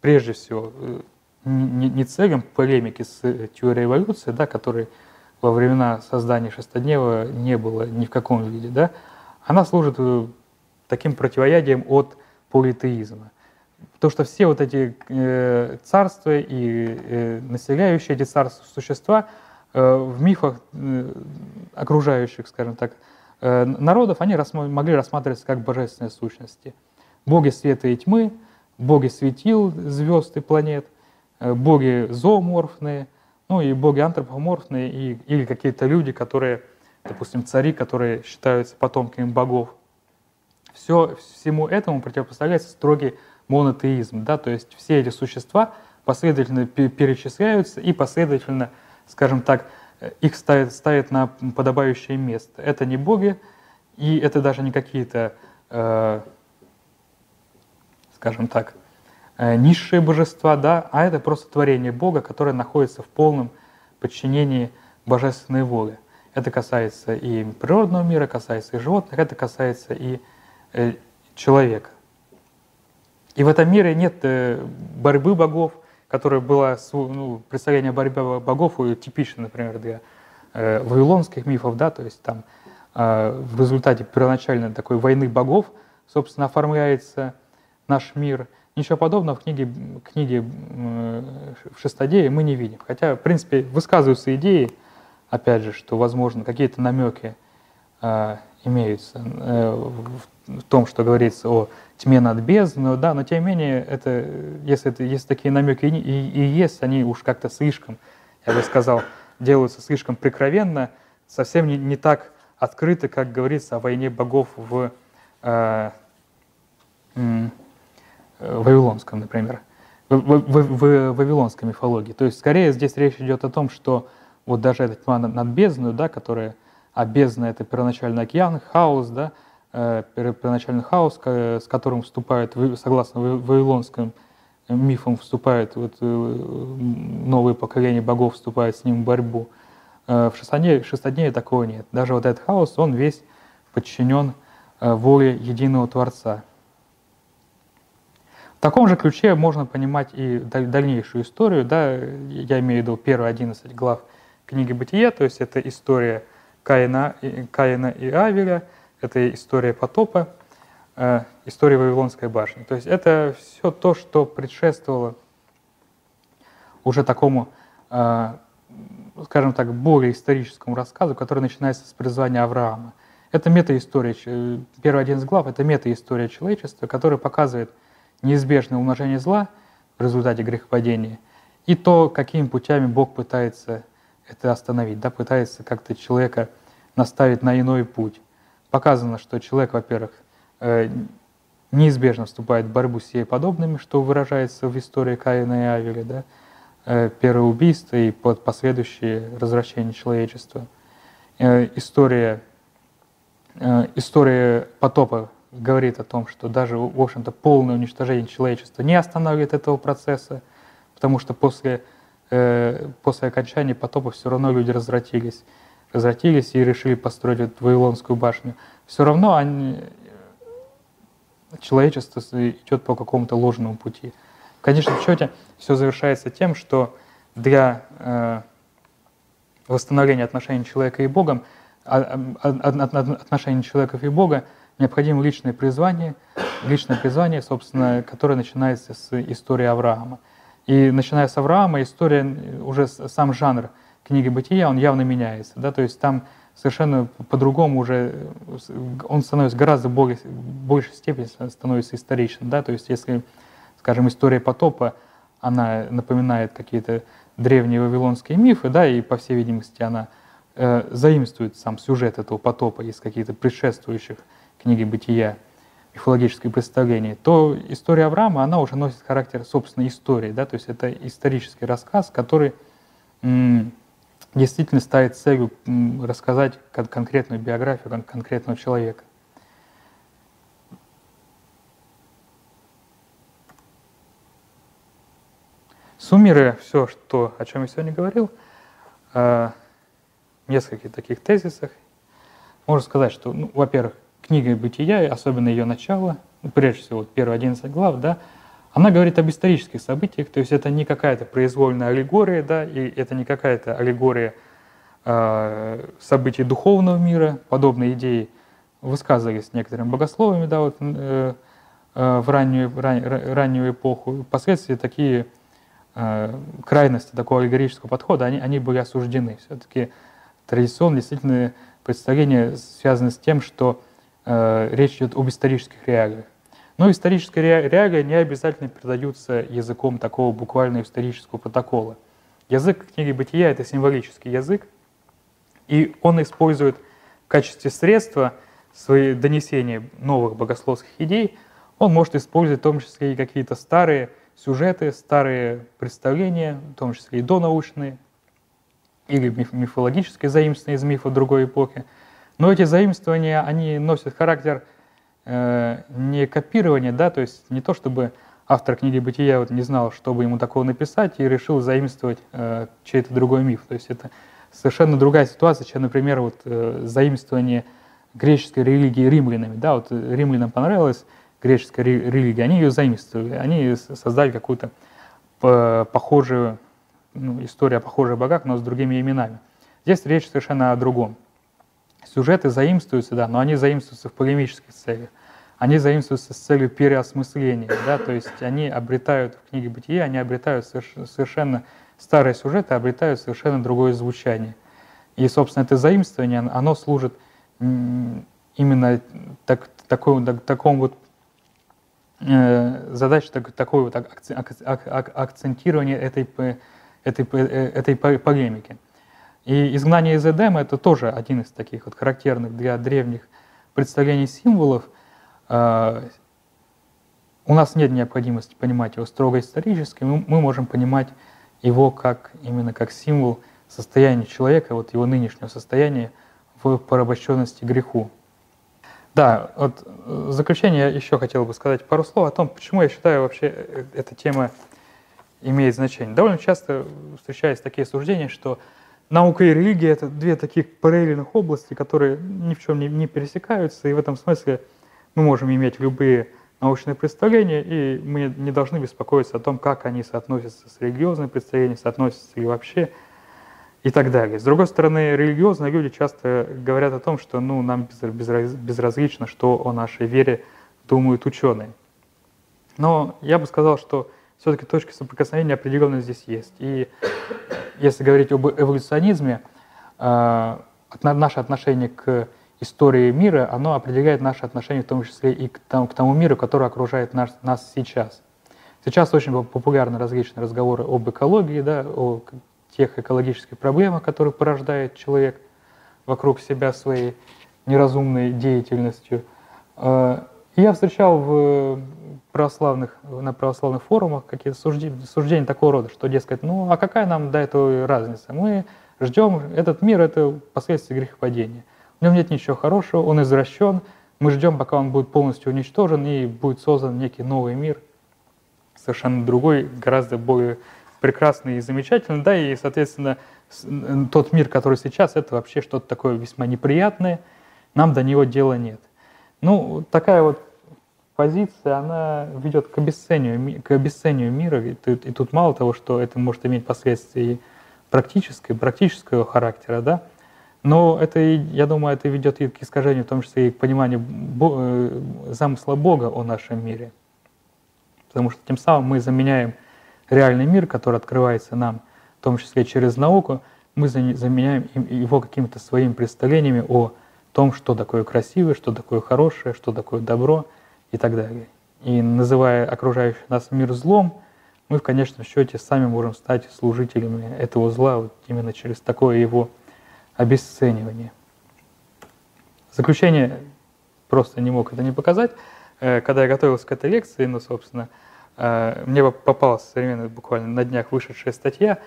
прежде всего э, не целям полемики с теорией эволюции, да, которой во времена создания шестоднева не было ни в каком виде, да, она служит э, таким противоядием от политеизма. Потому что все вот эти э, царства и э, населяющие эти царства существа э, в мифах э, окружающих, скажем так, э, народов, они рассма могли рассматриваться как божественные сущности. Боги света и тьмы, боги светил, звезд и планет, э, боги зооморфные, ну и боги антропоморфные, и, или какие-то люди, которые, допустим, цари, которые считаются потомками богов все, всему этому противопоставляется строгий монотеизм, да, то есть все эти существа последовательно перечисляются и последовательно, скажем так, их ставят, ставят на подобающее место. Это не боги, и это даже не какие-то, э, скажем так, э, низшие божества, да, а это просто творение Бога, которое находится в полном подчинении божественной воли. Это касается и природного мира, касается и животных, это касается и Э, человека. И в этом мире нет э, борьбы богов, которая была, ну, представление борьбы богов типично, например, для вавилонских мифов, да, то есть там в результате первоначально такой войны богов, собственно, оформляется наш мир. Ничего подобного в книге, книге в Шестодее мы не видим. Хотя, в принципе, высказываются идеи, опять же, что, возможно, какие-то намеки имеются в в том, что говорится о тьме над бездной, да, но тем не менее, это, если, это, если такие намеки и, и, и есть, они уж как-то слишком, я бы сказал, делаются слишком прикровенно, совсем не, не так открыто, как говорится о войне богов в э, э, Вавилонском, например, в, в, в, в Вавилонской мифологии. То есть, скорее, здесь речь идет о том, что вот даже эта тьма над, бездной, да, которая, а бездна — это первоначальный океан, хаос, да, Э, первоначальный хаос, с которым вступает, согласно вавилонским мифам, вступает вот, э, новые поколения богов, вступают с ним в борьбу. Э, в шестодневе, шестодневе такого нет. Даже вот этот хаос, он весь подчинен воле единого Творца. В таком же ключе можно понимать и дальнейшую историю. Да, я имею в виду первые 11 глав книги Бытия, то есть это история Каина, Каина и Авеля – это история потопа, э, история Вавилонской башни. То есть это все то, что предшествовало уже такому, э, скажем так, более историческому рассказу, который начинается с призвания Авраама. Это метаистория, первый один из глав, это метаистория человечества, которая показывает неизбежное умножение зла в результате грехопадения и то, какими путями Бог пытается это остановить, да, пытается как-то человека наставить на иной путь показано, что человек, во-первых, э, неизбежно вступает в борьбу с себе подобными, что выражается в истории Каина и Авеля, да? Э, первое убийство и последующее развращение человечества. Э, история, история потопа говорит о том, что даже, в общем-то, полное уничтожение человечества не останавливает этого процесса, потому что после, после окончания потопа все равно люди развратились возвратились и решили построить эту Вавилонскую башню, все равно они, человечество идет по какому-то ложному пути. В конечном счете все завершается тем, что для э, восстановления отношений человека и Богом, а, а, отношений человека и Бога необходимо личное призвание, личное призвание, собственно, которое начинается с истории Авраама. И начиная с Авраама, история, уже сам жанр книги «Бытия», он явно меняется. Да? То есть там совершенно по-другому уже, он становится гораздо более, большей степени становится историчным. Да? То есть если, скажем, история потопа, она напоминает какие-то древние вавилонские мифы, да, и, по всей видимости, она э, заимствует сам сюжет этого потопа из каких-то предшествующих книги «Бытия», мифологическое представление, то история Авраама, она уже носит характер собственной истории, да, то есть это исторический рассказ, который действительно ставит целью рассказать конкретную биографию конкретного человека. Суммируя все, что, о чем я сегодня говорил, э, в нескольких таких тезисах, можно сказать, что, ну, во-первых, книга «Бытия», особенно ее начало, ну, прежде всего, вот первые 11 глав, да, она говорит об исторических событиях, то есть это не какая-то произвольная аллегория, да, и это не какая-то аллегория э, событий духовного мира, подобные идеи высказывались некоторыми богословами, да, вот, э, э, в раннюю, ран, раннюю эпоху. Впоследствии такие э, крайности такого аллегорического подхода, они, они были осуждены. Все-таки традиционно действительно представление связано с тем, что речь идет об исторических реалиях. Но исторические реалии не обязательно передаются языком такого буквально исторического протокола. Язык книги «Бытия» — это символический язык, и он использует в качестве средства свои донесения новых богословских идей, он может использовать в том числе и какие-то старые сюжеты, старые представления, в том числе и донаучные, или мифологические заимствования из мифа другой эпохи. Но эти заимствования, они носят характер Э, не копирование, да, то есть не то, чтобы автор книги «Бытия» вот не знал, чтобы ему такого написать, и решил заимствовать э, чей-то другой миф. То есть это совершенно другая ситуация, чем, например, вот, э, заимствование греческой религии римлянами. Да, вот римлянам понравилась греческая религия, они ее заимствовали, они создали какую-то похожую ну, историю о похожих богах, но с другими именами. Здесь речь совершенно о другом. Сюжеты заимствуются, да, но они заимствуются в полемических целях. Они заимствуются с целью переосмысления, да, то есть они обретают в книге «Бытие», они обретают совершенно старые сюжеты, обретают совершенно другое звучание. И, собственно, это заимствование, оно служит именно так, такой, так, такому вот э, так, такой вот акцентирования этой, этой, э, этой полемики. И изгнание из Эдема — это тоже один из таких вот характерных для древних представлений символов. А, у нас нет необходимости понимать его строго исторически, мы можем понимать его как, именно как символ состояния человека, вот его нынешнего состояния в порабощенности греху. Да, вот в заключение я еще хотел бы сказать пару слов о том, почему я считаю вообще э, эта тема имеет значение. Довольно часто встречаются такие суждения, что наука и религия — это две таких параллельных области, которые ни в чем не, не пересекаются, и в этом смысле мы можем иметь любые научные представления, и мы не должны беспокоиться о том, как они соотносятся с религиозными представлениями, соотносятся ли вообще, и так далее. С другой стороны, религиозные люди часто говорят о том, что ну, нам безразлично, что о нашей вере думают ученые. Но я бы сказал, что все-таки точки соприкосновения определенно здесь есть. И если говорить об эволюционизме, э, наше отношение к истории мира, оно определяет наше отношение в том числе и к тому, к тому миру, который окружает нас, нас сейчас. Сейчас очень популярны различные разговоры об экологии, да, о тех экологических проблемах, которые порождает человек вокруг себя своей неразумной деятельностью. Э, я встречал в православных, на православных форумах какие-то суждения, суждения такого рода, что, дескать, ну а какая нам до этого разница? Мы ждем, этот мир — это последствия грехопадения. В нем нет ничего хорошего, он извращен, мы ждем, пока он будет полностью уничтожен и будет создан некий новый мир, совершенно другой, гораздо более прекрасный и замечательный, да, и, соответственно, тот мир, который сейчас, это вообще что-то такое весьма неприятное, нам до него дела нет. Ну, такая вот позиция, она ведет к обесцениванию, к обесцениванию мира. И, и тут мало того, что это может иметь последствия практической, практического характера, да, но это, я думаю, это ведет и к искажению, в том числе и к пониманию э, замысла Бога о нашем мире. Потому что тем самым мы заменяем реальный мир, который открывается нам, в том числе через науку, мы заменяем его какими-то своими представлениями о том, что такое красивое, что такое хорошее, что такое добро и так далее. И называя окружающий нас мир злом, мы в конечном счете сами можем стать служителями этого зла вот именно через такое его обесценивание. Заключение просто не мог это не показать. Э, когда я готовился к этой лекции, ну, собственно, э, мне попалась современная, буквально на днях вышедшая статья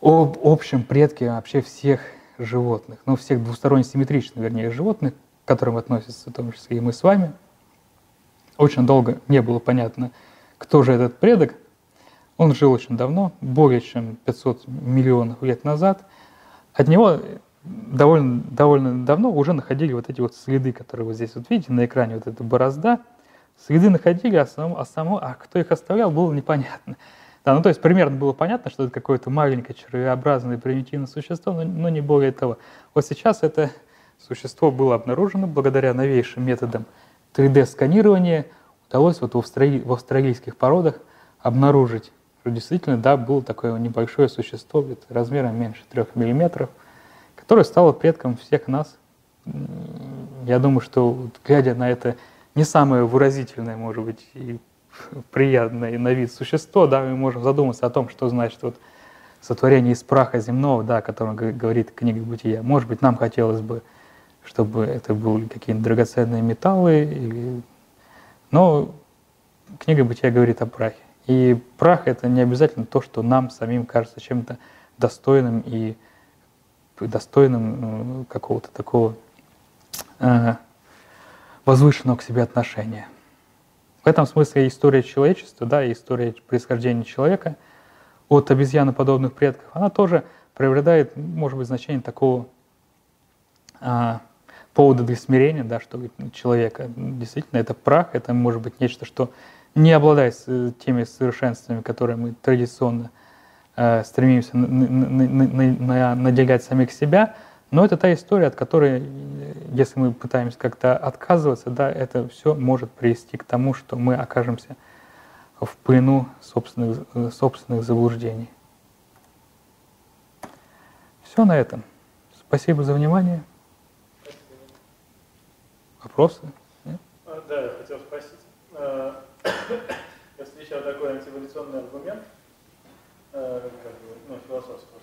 об общем предке вообще всех животных, ну, всех двусторонне симметричных, вернее, животных, к которым относятся в том числе и мы с вами. Очень долго не было понятно, кто же этот предок. Он жил очень давно, более чем 500 миллионов лет назад. От него довольно, довольно давно уже находили вот эти вот следы, которые вы здесь вот видите на экране, вот эта борозда. Следы находили, а само, а само, а кто их оставлял, было непонятно. Да, ну то есть примерно было понятно, что это какое-то маленькое червеобразное примитивное существо, но, но не более того. Вот сейчас это существо было обнаружено благодаря новейшим методам 3D-сканирования. Удалось вот в, австрали... в австралийских породах обнаружить, что действительно, да, было такое небольшое существо размером меньше 3 миллиметров, которое стало предком всех нас. Я думаю, что глядя на это не самое выразительное, может быть, и приятное на вид существо, да, мы можем задуматься о том, что значит вот сотворение из праха земного, да, о котором говорит книга Бытия. Может быть, нам хотелось бы, чтобы это были какие-нибудь драгоценные металлы, или... но книга Бытия говорит о прахе. И прах — это не обязательно то, что нам самим кажется чем-то достойным и достойным ну, какого-то такого э, возвышенного к себе отношения. В этом смысле история человечества, да, история происхождения человека от обезьяноподобных предков, она тоже приобретает, может быть, значение такого а, повода для смирения, да, что человека. Действительно это прах, это может быть нечто, что не обладает теми совершенствами, которые мы традиционно э, стремимся наделять самих себя, но это та история, от которой, если мы пытаемся как-то отказываться, да, это все может привести к тому, что мы окажемся в плену собственных, собственных заблуждений. Все на этом. Спасибо за внимание. Вопросы? Нет? А, да, я хотел спросить. А, *coughs* я встречал такой антиэволюционный аргумент, а, как бы, ну, философского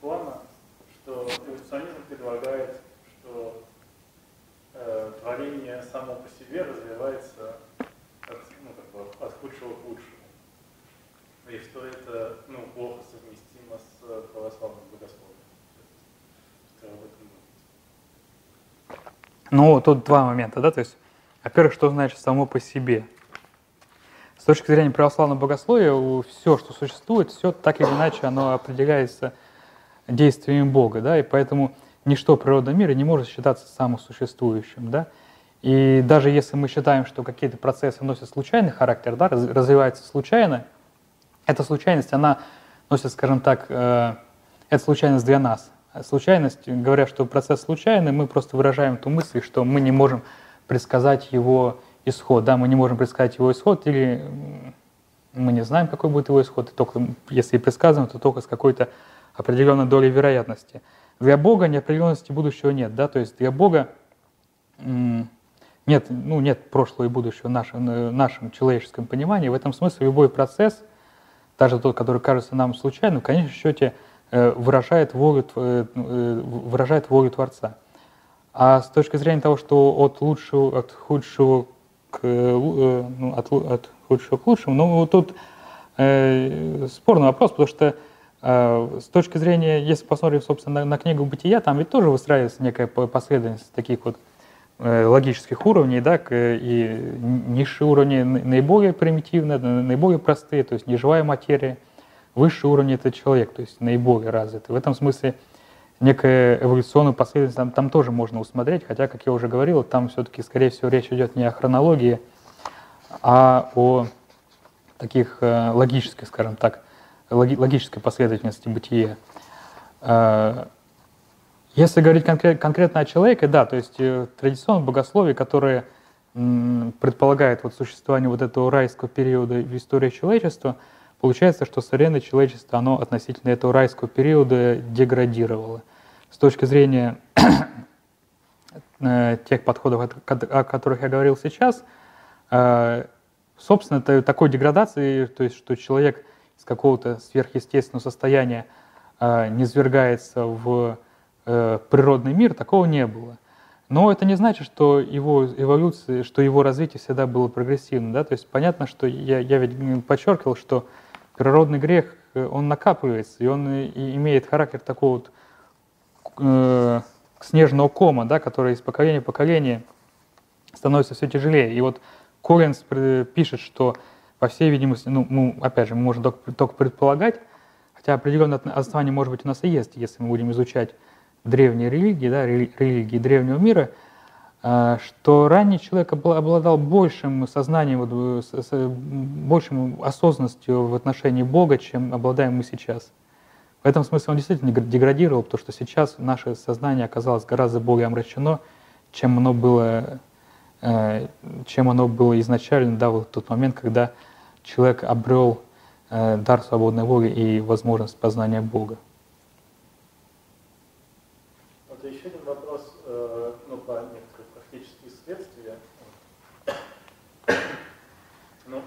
плана, что эволюционизм предлагает, что э, творение само по себе развивается от, ну, как бы, от худшего к лучшему. И что это ну, плохо совместимо с православным богословием. Ну, тут два момента, да, то есть, во-первых, что значит само по себе? С точки зрения православного богословия, все, что существует, все так или иначе, оно определяется действиями Бога, да, и поэтому ничто природного мира не может считаться самосуществующим, да. И даже если мы считаем, что какие-то процессы носят случайный характер, да, развиваются случайно, эта случайность, она носит, скажем так, э, это случайность для нас. Случайность, говоря, что процесс случайный, мы просто выражаем ту мысль, что мы не можем предсказать его исход, да, мы не можем предсказать его исход, или мы не знаем, какой будет его исход, и только если и предсказываем, то только с какой-то определенной долей вероятности. Для Бога неопределенности будущего нет, да, то есть для Бога нет, ну, нет прошлого и будущего в нашем, нашем человеческом понимании. В этом смысле любой процесс, даже тот, который кажется нам случайным, в конечном счете э, выражает волю, э, э, выражает волю Творца. А с точки зрения того, что от лучшего, от худшего к, ну, от, от худшего к лучшему, ну, тут э, спорный вопрос, потому что с точки зрения, если посмотрим, собственно, на, книгу «Бытия», там ведь тоже выстраивается некая последовательность таких вот э, логических уровней, да, и низшие уровни наиболее примитивные, наиболее простые, то есть неживая материя, высший уровень — это человек, то есть наиболее развитый. В этом смысле некая эволюционную последовательность там, там тоже можно усмотреть, хотя, как я уже говорил, там все-таки, скорее всего, речь идет не о хронологии, а о таких э, логических, скажем так, логической последовательности бытия. А, если говорить конкретно о человеке, да, то есть э, традиционное богословие, которое предполагает вот существование вот этого райского периода в истории человечества, получается, что современное человечество, оно относительно этого райского периода деградировало. С точки зрения э, тех подходов, о которых я говорил сейчас, э, собственно, такой деградации, то есть что человек из какого-то сверхъестественного состояния э, не свергается в природный мир, такого не было. Но это не значит, что его эволюция, что его развитие всегда было прогрессивным. Да? То есть понятно, что я, я ведь подчеркивал, что природный грех, э, он накапливается, и он и имеет характер такого вот э, снежного кома, да, который из поколения в поколение становится все тяжелее. И вот Коллинс пишет, что, по всей видимости, ну, мы, опять же, мы можем только, только предполагать, хотя определенное основание, может быть, у нас и есть, если мы будем изучать древние религии, да, религии древнего мира, а, что ранний человек обладал большим сознанием, большим осознанностью в отношении Бога, чем обладаем мы сейчас. В этом смысле он действительно деградировал, потому что сейчас наше сознание оказалось гораздо более омрачено, чем оно было, э, чем оно было изначально, да, в тот момент, когда человек обрел э, дар свободной воли и возможность познания Бога.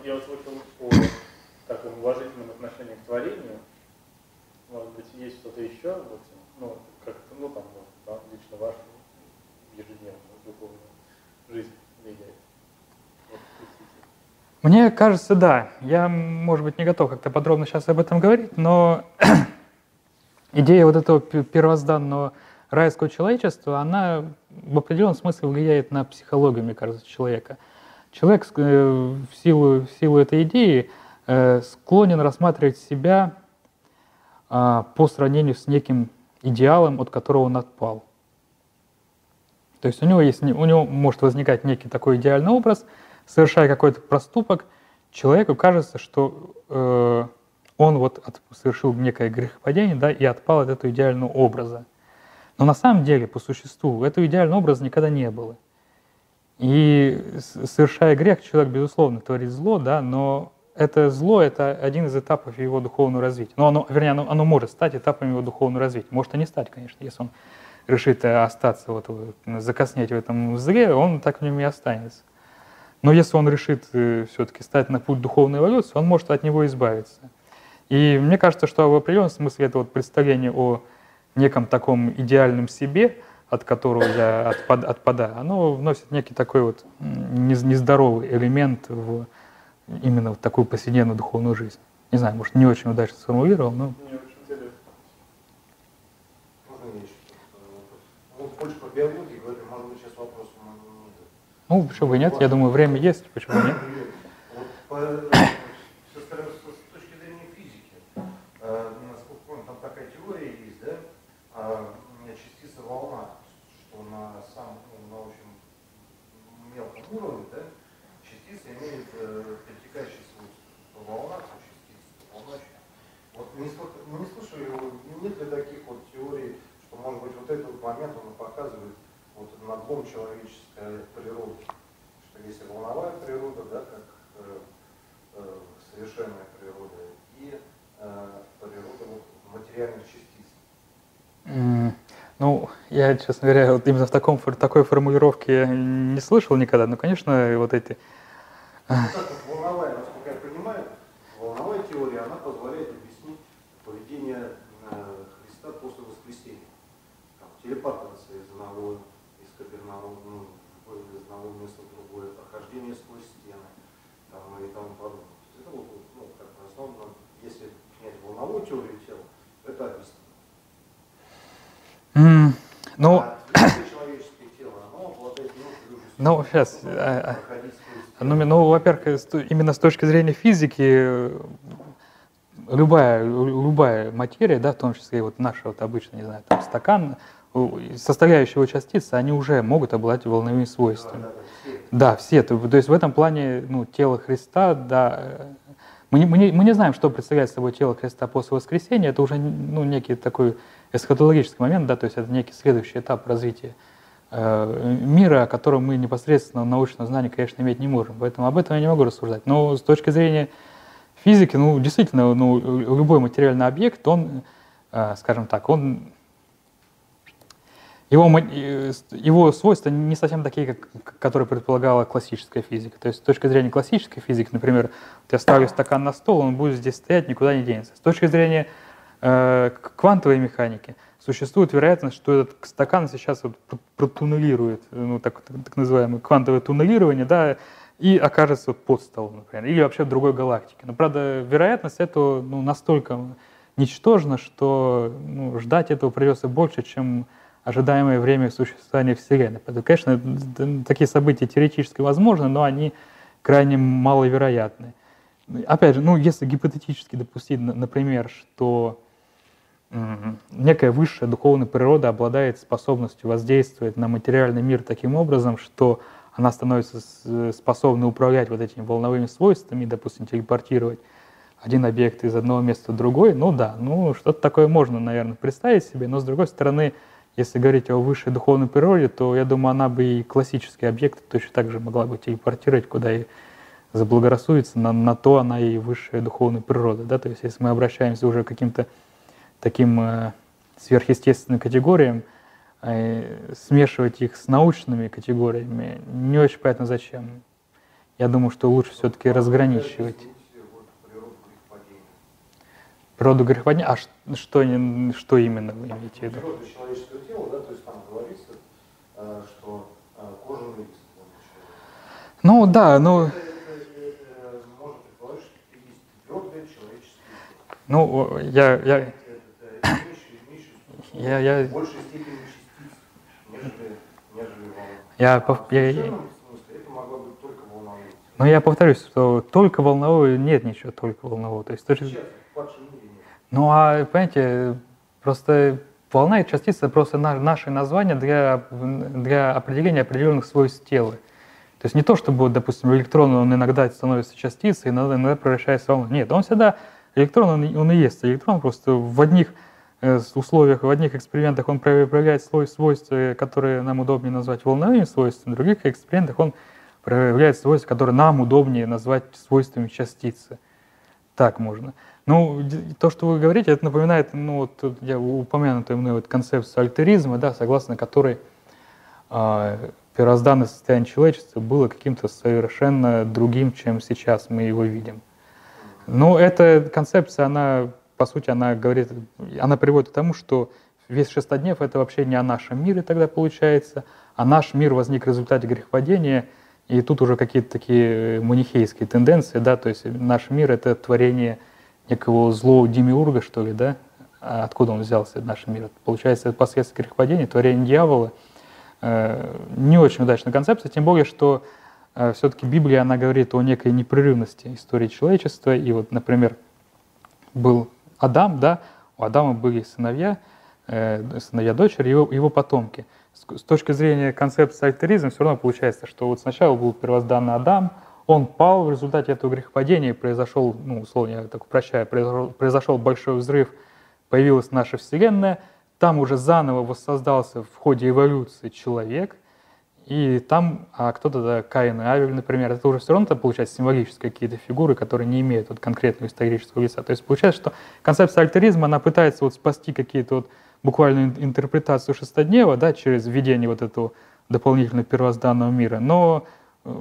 я услышал о таком уважительном отношении к творению. Может быть, есть что-то еще, вот, ну, как-то, ну, там, вот, там, лично вашу ежедневную духовную жизнь влияет. Вот, Мне кажется, да. Я, может быть, не готов как-то подробно сейчас об этом говорить, но *clears throat* идея вот этого первозданного райского человечества, она в определенном смысле влияет на психологию, мне кажется, человека – Человек э, в силу, в силу этой идеи э, склонен рассматривать себя а, по сравнению с неким идеалом, от которого он отпал. То есть у него, есть, у него может возникать некий такой идеальный образ, совершая какой-то проступок, человеку кажется, что э, он вот от, совершил некое грехопадение да, и отпал от этого идеального образа. Но на самом деле, по существу, этого идеального образа никогда не было. И совершая грех, человек, безусловно, творит зло, да, но это зло – это один из этапов его духовного развития. Но оно, вернее, оно, оно может стать этапом его духовного развития. Может и не стать, конечно, если он решит остаться, вот, закоснеть в этом зле, он так в нем и останется. Но если он решит э, все-таки стать на путь духовной эволюции, он может от него избавиться. И мне кажется, что в определенном смысле это вот представление о неком таком идеальном себе – от которого я отпад, отпадаю, оно вносит некий такой вот нездоровый элемент в именно в такую повседневную духовную жизнь. Не знаю, может, не очень удачно сформулировал, но... Мне очень интересно. Можно еще вот больше по биологии говорим, может быть, сейчас вопрос Ну, почему нет? Я думаю, время есть, почему нет? Не, слышали, нет ли таких вот теорий, что, может быть, вот этот момент он показывает надлом человеческой природы, что если волновая природа, да, как э, э, совершенная природа, и э, природа вот, материальных частиц. Mm. Ну, я, честно говоря, вот именно в таком, такой формулировке не слышал никогда, но, конечно, вот эти... Ну, так вот, волновая, насколько я понимаю, волновая теория, она позволяет объяснить поведение э, Христа после воскресения. Там, телепортация из одного, из Капернаума, ну, из одного места в другое, прохождение сквозь стены там, и тому подобное. Это вот, ну, как бы основно, если снять волновую теорию тела, это объяснить. Mm, ну, *clears throat* ну, сейчас. А, а, ну, ну, во-первых, именно с точки зрения физики, любая, любая материя, да, в том числе и вот наша вот обычная, не знаю, там стакан, составляющие его частицы, они уже могут обладать волновыми свойствами. Да, все. То, то есть в этом плане ну, тело Христа, да, мы не, мы, не, мы не знаем, что представляет собой тело Христа после воскресения, это уже ну, некий такой эсхатологический момент, да, то есть это некий следующий этап развития э, мира, о котором мы непосредственно научного знания, конечно, иметь не можем. Поэтому об этом я не могу рассуждать. Но с точки зрения физике, ну, действительно, ну, любой материальный объект, он, э, скажем так, он его, его свойства не совсем такие, как, которые предполагала классическая физика. То есть с точки зрения классической физики, например, вот я ставлю стакан на стол, он будет здесь стоять, никуда не денется. С точки зрения э, квантовой механики существует вероятность, что этот стакан сейчас вот протуннелирует, ну, так, так, называемое квантовое туннелирование, да, и окажется под столом, например, или вообще в другой галактике. Но, правда, вероятность этого ну, настолько ничтожна, что ну, ждать этого придется больше, чем ожидаемое время существования Вселенной. Поэтому, конечно, такие события теоретически возможны, но они крайне маловероятны. Опять же, ну, если гипотетически допустить, например, что некая высшая духовная природа обладает способностью воздействовать на материальный мир таким образом, что она становится способна управлять вот этими волновыми свойствами, допустим, телепортировать один объект из одного места в другой, ну да, ну что-то такое можно, наверное, представить себе, но с другой стороны, если говорить о высшей духовной природе, то я думаю, она бы и классические объекты точно так же могла бы телепортировать, куда и заблагорассудится, на, на то она и высшая духовная природа. Да? То есть если мы обращаемся уже к каким-то таким э, сверхъестественным категориям, э, смешивать их с научными категориями, не очень понятно зачем. Я думаю, что лучше все-таки разграничивать. Природу грехопадения? А что, что именно вы имеете в виду? Природа человеческого тела, да, то есть там говорится, э, что кожаный лист. Ну да, ну... Ну, я, я, я, я. Я, я, волновое. но я повторюсь, что только волновое нет ничего только волнового. То есть, нет. Ну, а, понимаете, просто волна и частица просто на, наше название для, для определения определенных свойств тела. То есть не то, чтобы, допустим, электрон, он иногда становится частицей, иногда, иногда превращается в волну. Нет, он всегда, электрон, он, он и есть электрон, просто в одних условиях, в одних экспериментах он проявляет свой свойства, которые нам удобнее назвать волновыми свойствами, в других экспериментах он проявляет свойства, которые нам удобнее назвать свойствами частицы. Так можно. Ну, то, что вы говорите, это напоминает, ну, вот тут я упомянутую мной вот концепцию альтеризма, да, согласно которой а, первозданное состояние человечества было каким-то совершенно другим, чем сейчас мы его видим. Но эта концепция, она, по сути, она говорит, она приводит к тому, что весь шестоднев — это вообще не о нашем мире тогда получается, а наш мир возник в результате грехопадения, и тут уже какие-то такие манихейские тенденции, да, то есть наш мир — это творение некого злого демиурга, что ли, да, откуда он взялся, наш мир? Получается, это последствия грехопадения, творение дьявола. Э, Не очень удачная концепция, тем более, что все-таки Библия, она говорит о некой непрерывности истории человечества. И вот, например, был Адам, да, у Адама были сыновья, э, сыновья дочери, его, его потомки. С, с точки зрения концепции альтеризма все равно получается, что вот сначала был первозданный Адам, он пал в результате этого грехопадения, произошел, ну, условно, я так упрощаю, произошел, произошел большой взрыв, появилась наша Вселенная, там уже заново воссоздался в ходе эволюции человек, и там а кто-то, да, Каин и Авель, например, это уже все равно получается символические какие-то фигуры, которые не имеют вот конкретного исторического лица. То есть получается, что концепция альтеризма, она пытается вот спасти какие-то вот буквальную ин- интерпретацию шестоднева, да, через введение вот этого дополнительного первозданного мира, но э,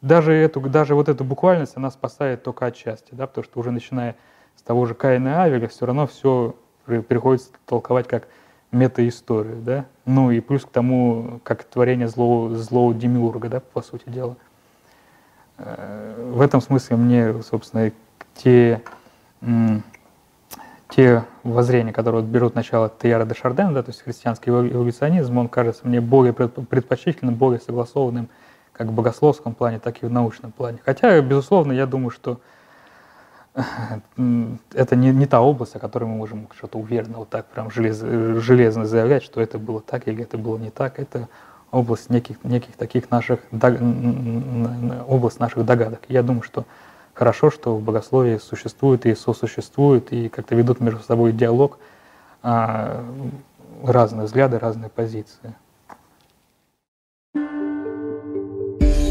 даже, эту, даже вот эту буквальность, она спасает только отчасти, да, потому что уже начиная с того же Каина и Авеля, все равно все приходится толковать как метаисторию, да, ну и плюс к тому, как творение злого, злого демиурга, да, по сути дела. Э, В этом смысле мне, собственно, те, те воззрения, которые берут начало Теяра де Шардена, да, то есть христианский эволю- эволюционизм, он кажется мне более пред- предпочтительным, более согласованным как в богословском плане, так и в научном плане. Хотя, безусловно, я думаю, что это не, не та область, о которой мы можем что-то уверенно, вот так прям желез- э, железно заявлять, что это было так или это было не так. Это область неких, неких таких наших, область наших догадок. Я думаю, что хорошо, что в богословии существует и сосуществует, и как-то ведут между собой диалог а, разные взгляды, разные позиции.